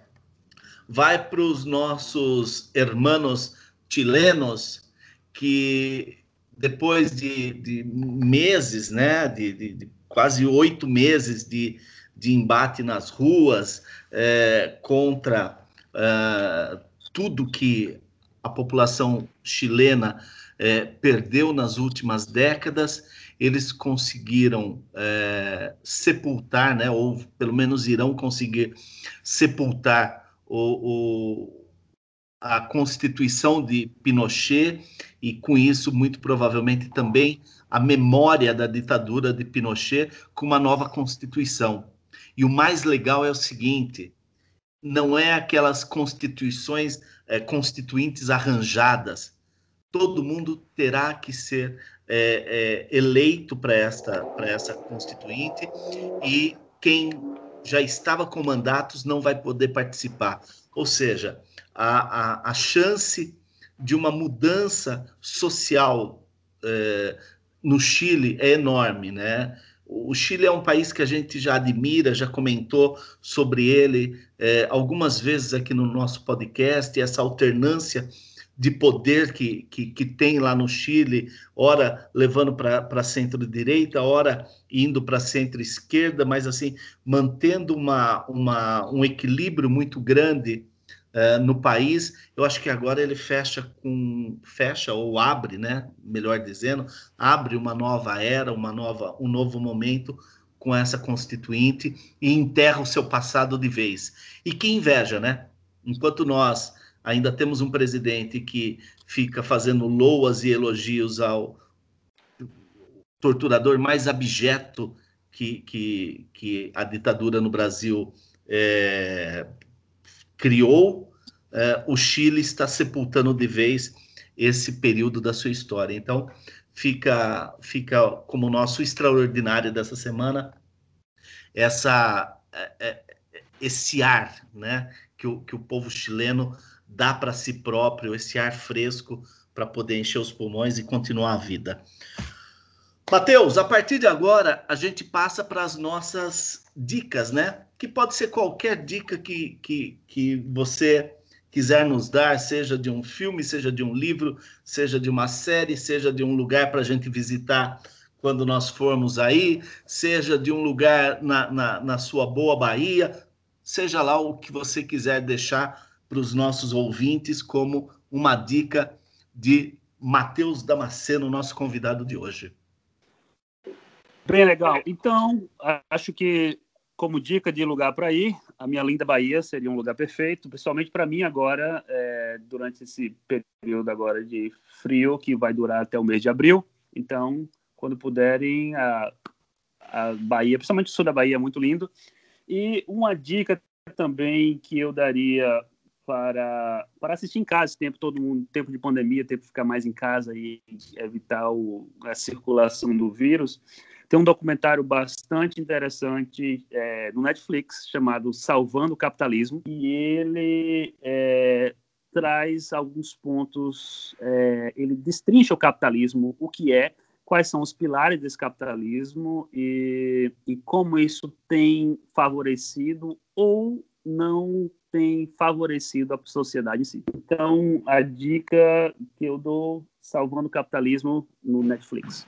vai para os nossos hermanos chilenos que depois de, de meses, né, de, de, de, quase oito meses de, de embate nas ruas é, contra é, tudo que a população chilena é, perdeu nas últimas décadas, eles conseguiram é, sepultar, né, ou pelo menos irão conseguir sepultar o, o a constituição de Pinochet e, com isso, muito provavelmente também a memória da ditadura de Pinochet com uma nova constituição. E o mais legal é o seguinte: não é aquelas constituições é, constituintes arranjadas. Todo mundo terá que ser é, é, eleito para esta para essa constituinte e quem já estava com mandatos não vai poder participar. Ou seja, a, a, a chance de uma mudança social no Chile é enorme, né? O Chile é um país que a gente já admira, já comentou sobre ele é, algumas vezes aqui no nosso podcast, essa alternância de poder que, que, que tem lá no Chile, ora levando para centro-direita, ora indo para centro-esquerda, mas assim, mantendo uma, uma, um equilíbrio muito grande uh, no país. Eu acho que agora ele fecha com fecha ou abre, né? Melhor dizendo, abre uma nova era, uma nova, um novo momento com essa constituinte e enterra o seu passado de vez. E que inveja, né? Enquanto nós ainda temos um presidente que fica fazendo loas e elogios ao torturador mais abjeto que, que, que a ditadura no Brasil é, criou, uh, o Chile está sepultando de vez esse período da sua história. Então, fica, fica como nosso extraordinário dessa semana essa, é, esse ar né, que, o, que o povo chileno dá para si próprio, esse ar fresco para poder encher os pulmões e continuar a vida. Mateus, a partir de agora, a gente passa para as nossas dicas, né? Que pode ser qualquer dica que, que, que você quiser nos dar, seja de um filme, seja de um livro, seja de uma série, seja de um lugar para a gente visitar quando nós formos aí, seja de um lugar na, na, na sua boa Bahia, seja lá o que você quiser deixar para os nossos ouvintes como uma dica de Matheus Damasceno, nosso convidado de hoje. Bem legal. Então, acho que como dica de lugar para ir, a minha linda Bahia seria um lugar perfeito, principalmente para mim agora, é, durante esse período agora de frio que vai durar até o mês de abril. Então, quando puderem, a, a Bahia, principalmente o sul da Bahia, é muito lindo. E uma dica também que eu daria para, para assistir em casa, tempo todo mundo, tempo de pandemia, tempo de ficar mais em casa e evitar o, a circulação do vírus tem um documentário bastante interessante é, no Netflix chamado Salvando o Capitalismo e ele é, traz alguns pontos, é, ele destrincha o capitalismo, o que é, quais são os pilares desse capitalismo e, e como isso tem favorecido ou não tem favorecido a sociedade em si. Então, a dica que eu dou, salvando o capitalismo no Netflix.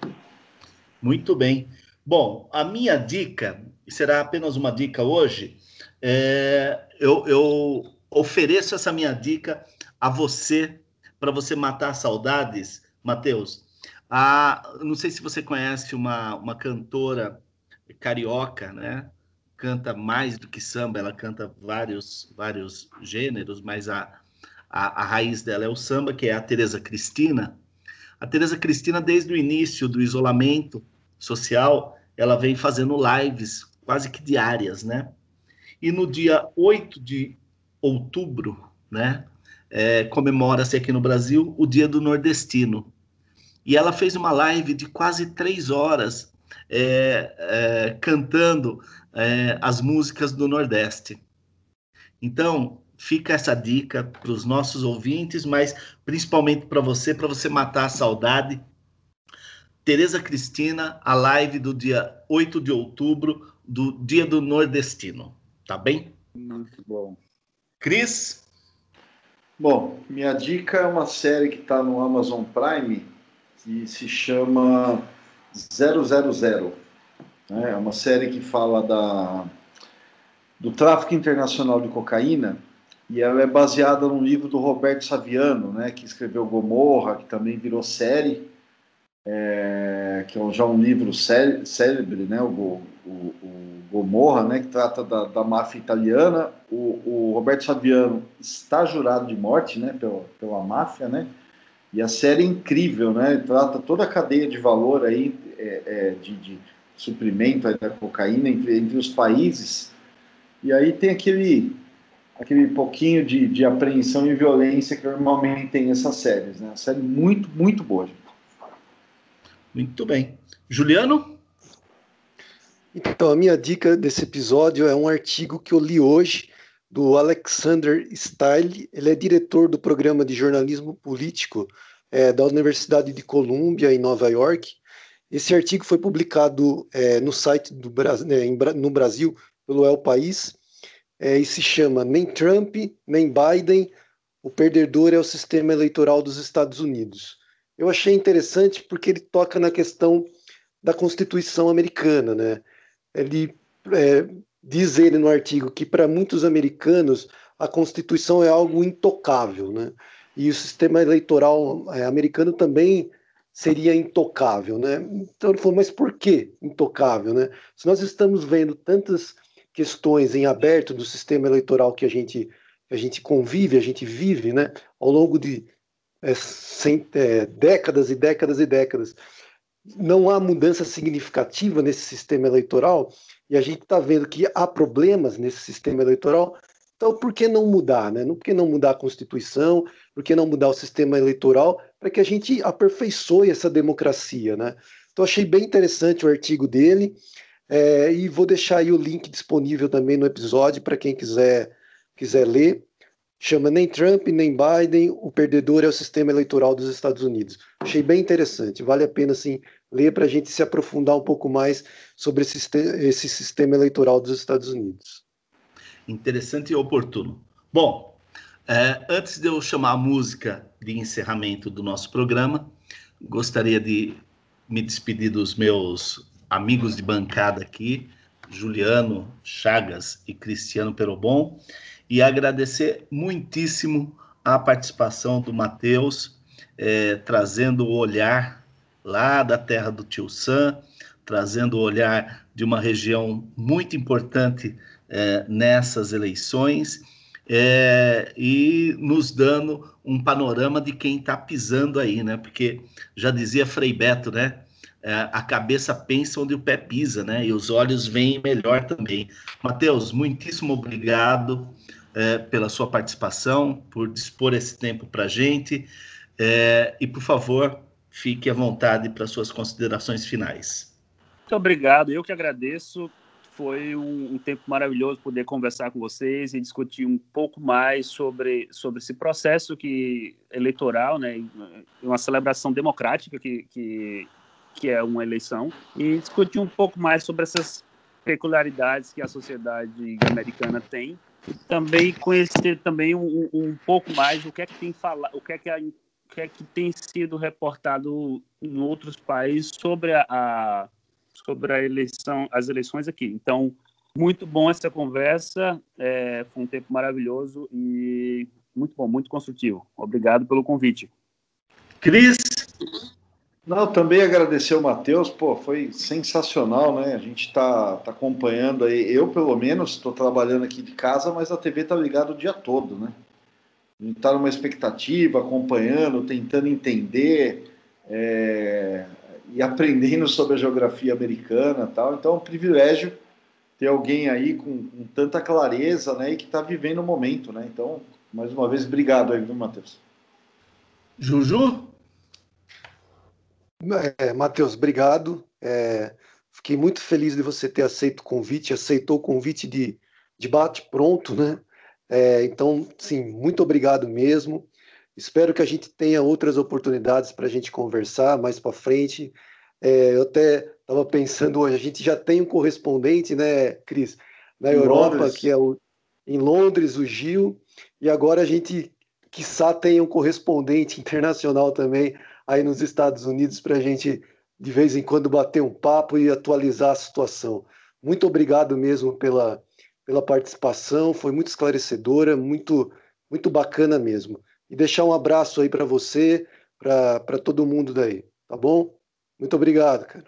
Muito bem. Bom, a minha dica, será apenas uma dica hoje, é, eu, eu ofereço essa minha dica a você, para você matar saudades, Matheus. A, não sei se você conhece uma, uma cantora carioca, né? canta mais do que samba, ela canta vários, vários gêneros, mas a, a, a raiz dela é o samba, que é a Tereza Cristina. A Tereza Cristina, desde o início do isolamento social, ela vem fazendo lives quase que diárias, né? E no dia 8 de outubro, né, é, comemora-se aqui no Brasil o Dia do Nordestino. E ela fez uma live de quase três horas é, é, cantando é, as músicas do Nordeste. Então, fica essa dica para os nossos ouvintes, mas principalmente para você, para você matar a saudade. Tereza Cristina, a live do dia 8 de outubro, do Dia do Nordestino. Tá bem? Muito bom. Cris? Bom, minha dica é uma série que está no Amazon Prime que se chama 000. Né? É uma série que fala da, do tráfico internacional de cocaína e ela é baseada num livro do Roberto Saviano, né, que escreveu Gomorra, que também virou série, é, que é já um livro cé célebre, né, o, o, o, Gomorra, né, que trata da, da máfia italiana. O, o, Roberto Saviano está jurado de morte, né, pela, pela máfia, né, e a série é incrível, né, trata toda a cadeia de valor aí é, é, de, de suprimento da cocaína entre, entre os países. E aí tem aquele aquele pouquinho de, de apreensão e violência que normalmente tem essas séries, né? Uma série muito, muito boa. Muito bem. Juliano? Então, a minha dica desse episódio é um artigo que eu li hoje do Alexander Style. Ele é diretor do programa de jornalismo político é, da Universidade de Columbia, em Nova York. Esse artigo foi publicado é, no site do né, no Brasil pelo El País é, e se chama Nem Trump, nem Biden, o perdedor é o sistema eleitoral dos Estados Unidos. Eu achei interessante porque ele toca na questão da Constituição americana, né? Ele é, diz ele no artigo que para muitos americanos a Constituição é algo intocável, né? E o sistema eleitoral é, americano também seria intocável, né? Então ele falou, mas por que intocável, né? Se nós estamos vendo tantas questões em aberto do sistema eleitoral que a gente a gente convive, a gente vive, né? Ao longo de é, sem, é, décadas e décadas e décadas, não há mudança significativa nesse sistema eleitoral e a gente está vendo que há problemas nesse sistema eleitoral. Então, por que não mudar, né? Por que não mudar a Constituição? Por que não mudar o sistema eleitoral para que a gente aperfeiçoe essa democracia, né? Então achei bem interessante o artigo dele é, e vou deixar aí o link disponível também no episódio para quem quiser quiser ler. Chama nem Trump nem Biden, o perdedor é o sistema eleitoral dos Estados Unidos. Achei bem interessante, vale a pena assim ler para a gente se aprofundar um pouco mais sobre esse, esse sistema eleitoral dos Estados Unidos. Interessante e oportuno. Bom, é, antes de eu chamar a música de encerramento do nosso programa, gostaria de me despedir dos meus amigos de bancada aqui, Juliano Chagas e Cristiano Perobon, e agradecer muitíssimo a participação do Matheus, é, trazendo o olhar lá da terra do Tio Sam, trazendo o olhar de uma região muito importante é, nessas eleições é, e nos dando um panorama de quem está pisando aí, né? Porque já dizia Frei Beto, né? É, a cabeça pensa onde o pé pisa, né? E os olhos veem melhor também. Mateus, muitíssimo obrigado é, pela sua participação, por dispor esse tempo para a gente. É, e, por favor, fique à vontade para suas considerações finais. Muito obrigado, eu que agradeço foi um, um, tempo maravilhoso poder conversar com vocês e discutir um pouco mais sobre, sobre esse processo que eleitoral, né, uma celebração democrática que, que, que é uma eleição, e discutir um pouco mais sobre essas peculiaridades que a sociedade americana tem também conhecer também um, um pouco mais o que é que tem falar, o que é que, a, o que é que tem sido reportado em outros países sobre a, a sobre a eleição, as eleições aqui. Então, muito bom essa conversa, é, foi um tempo maravilhoso e muito bom, muito construtivo. Obrigado pelo convite. Cris? Não, também agradecer o Matheus, pô, foi sensacional, né? A gente está tá acompanhando aí, eu pelo menos estou trabalhando aqui de casa, mas a TV tá ligada o dia todo, né? A gente está numa expectativa, acompanhando, tentando entender. É, e aprendendo sobre a geografia americana tal. Então é um privilégio ter alguém aí com, com tanta clareza né, e que está vivendo o momento. Né? Então, mais uma vez, obrigado aí, viu, Matheus? Juju? É, Matheus, obrigado. É, fiquei muito feliz de você ter aceito o convite, aceitou o convite de, de bate pronto, né? É, então, sim, muito obrigado mesmo. Espero que a gente tenha outras oportunidades para a gente conversar mais para frente. É, eu até estava pensando hoje, a gente já tem um correspondente, né, Cris, na em Europa, Londres. que é o, em Londres, o Gil, e agora a gente, quiçá, tem um correspondente internacional também aí nos Estados Unidos para a gente, de vez em quando, bater um papo e atualizar a situação. Muito obrigado mesmo pela, pela participação, foi muito esclarecedora, muito, muito bacana mesmo e deixar um abraço aí para você, para todo mundo daí, tá bom? Muito obrigado, cara.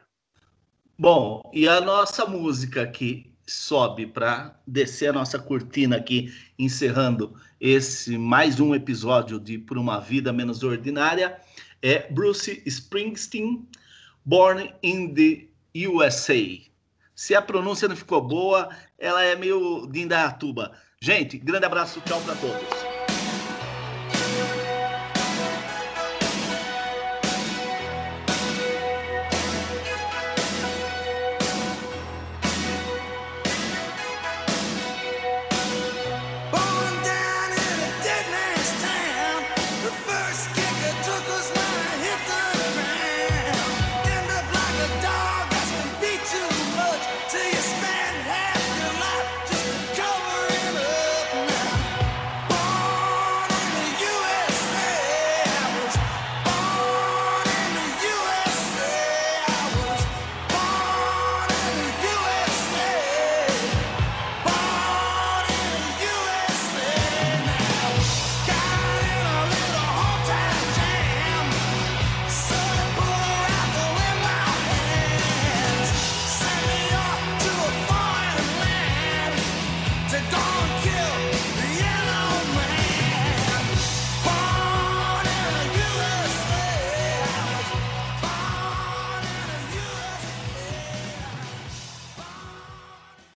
Bom, e a nossa música que sobe para descer a nossa cortina aqui, encerrando esse mais um episódio de Por uma Vida Menos Ordinária, é Bruce Springsteen, Born in the USA. Se a pronúncia não ficou boa, ela é meio de Indaiatuba. Gente, grande abraço, tchau para todos.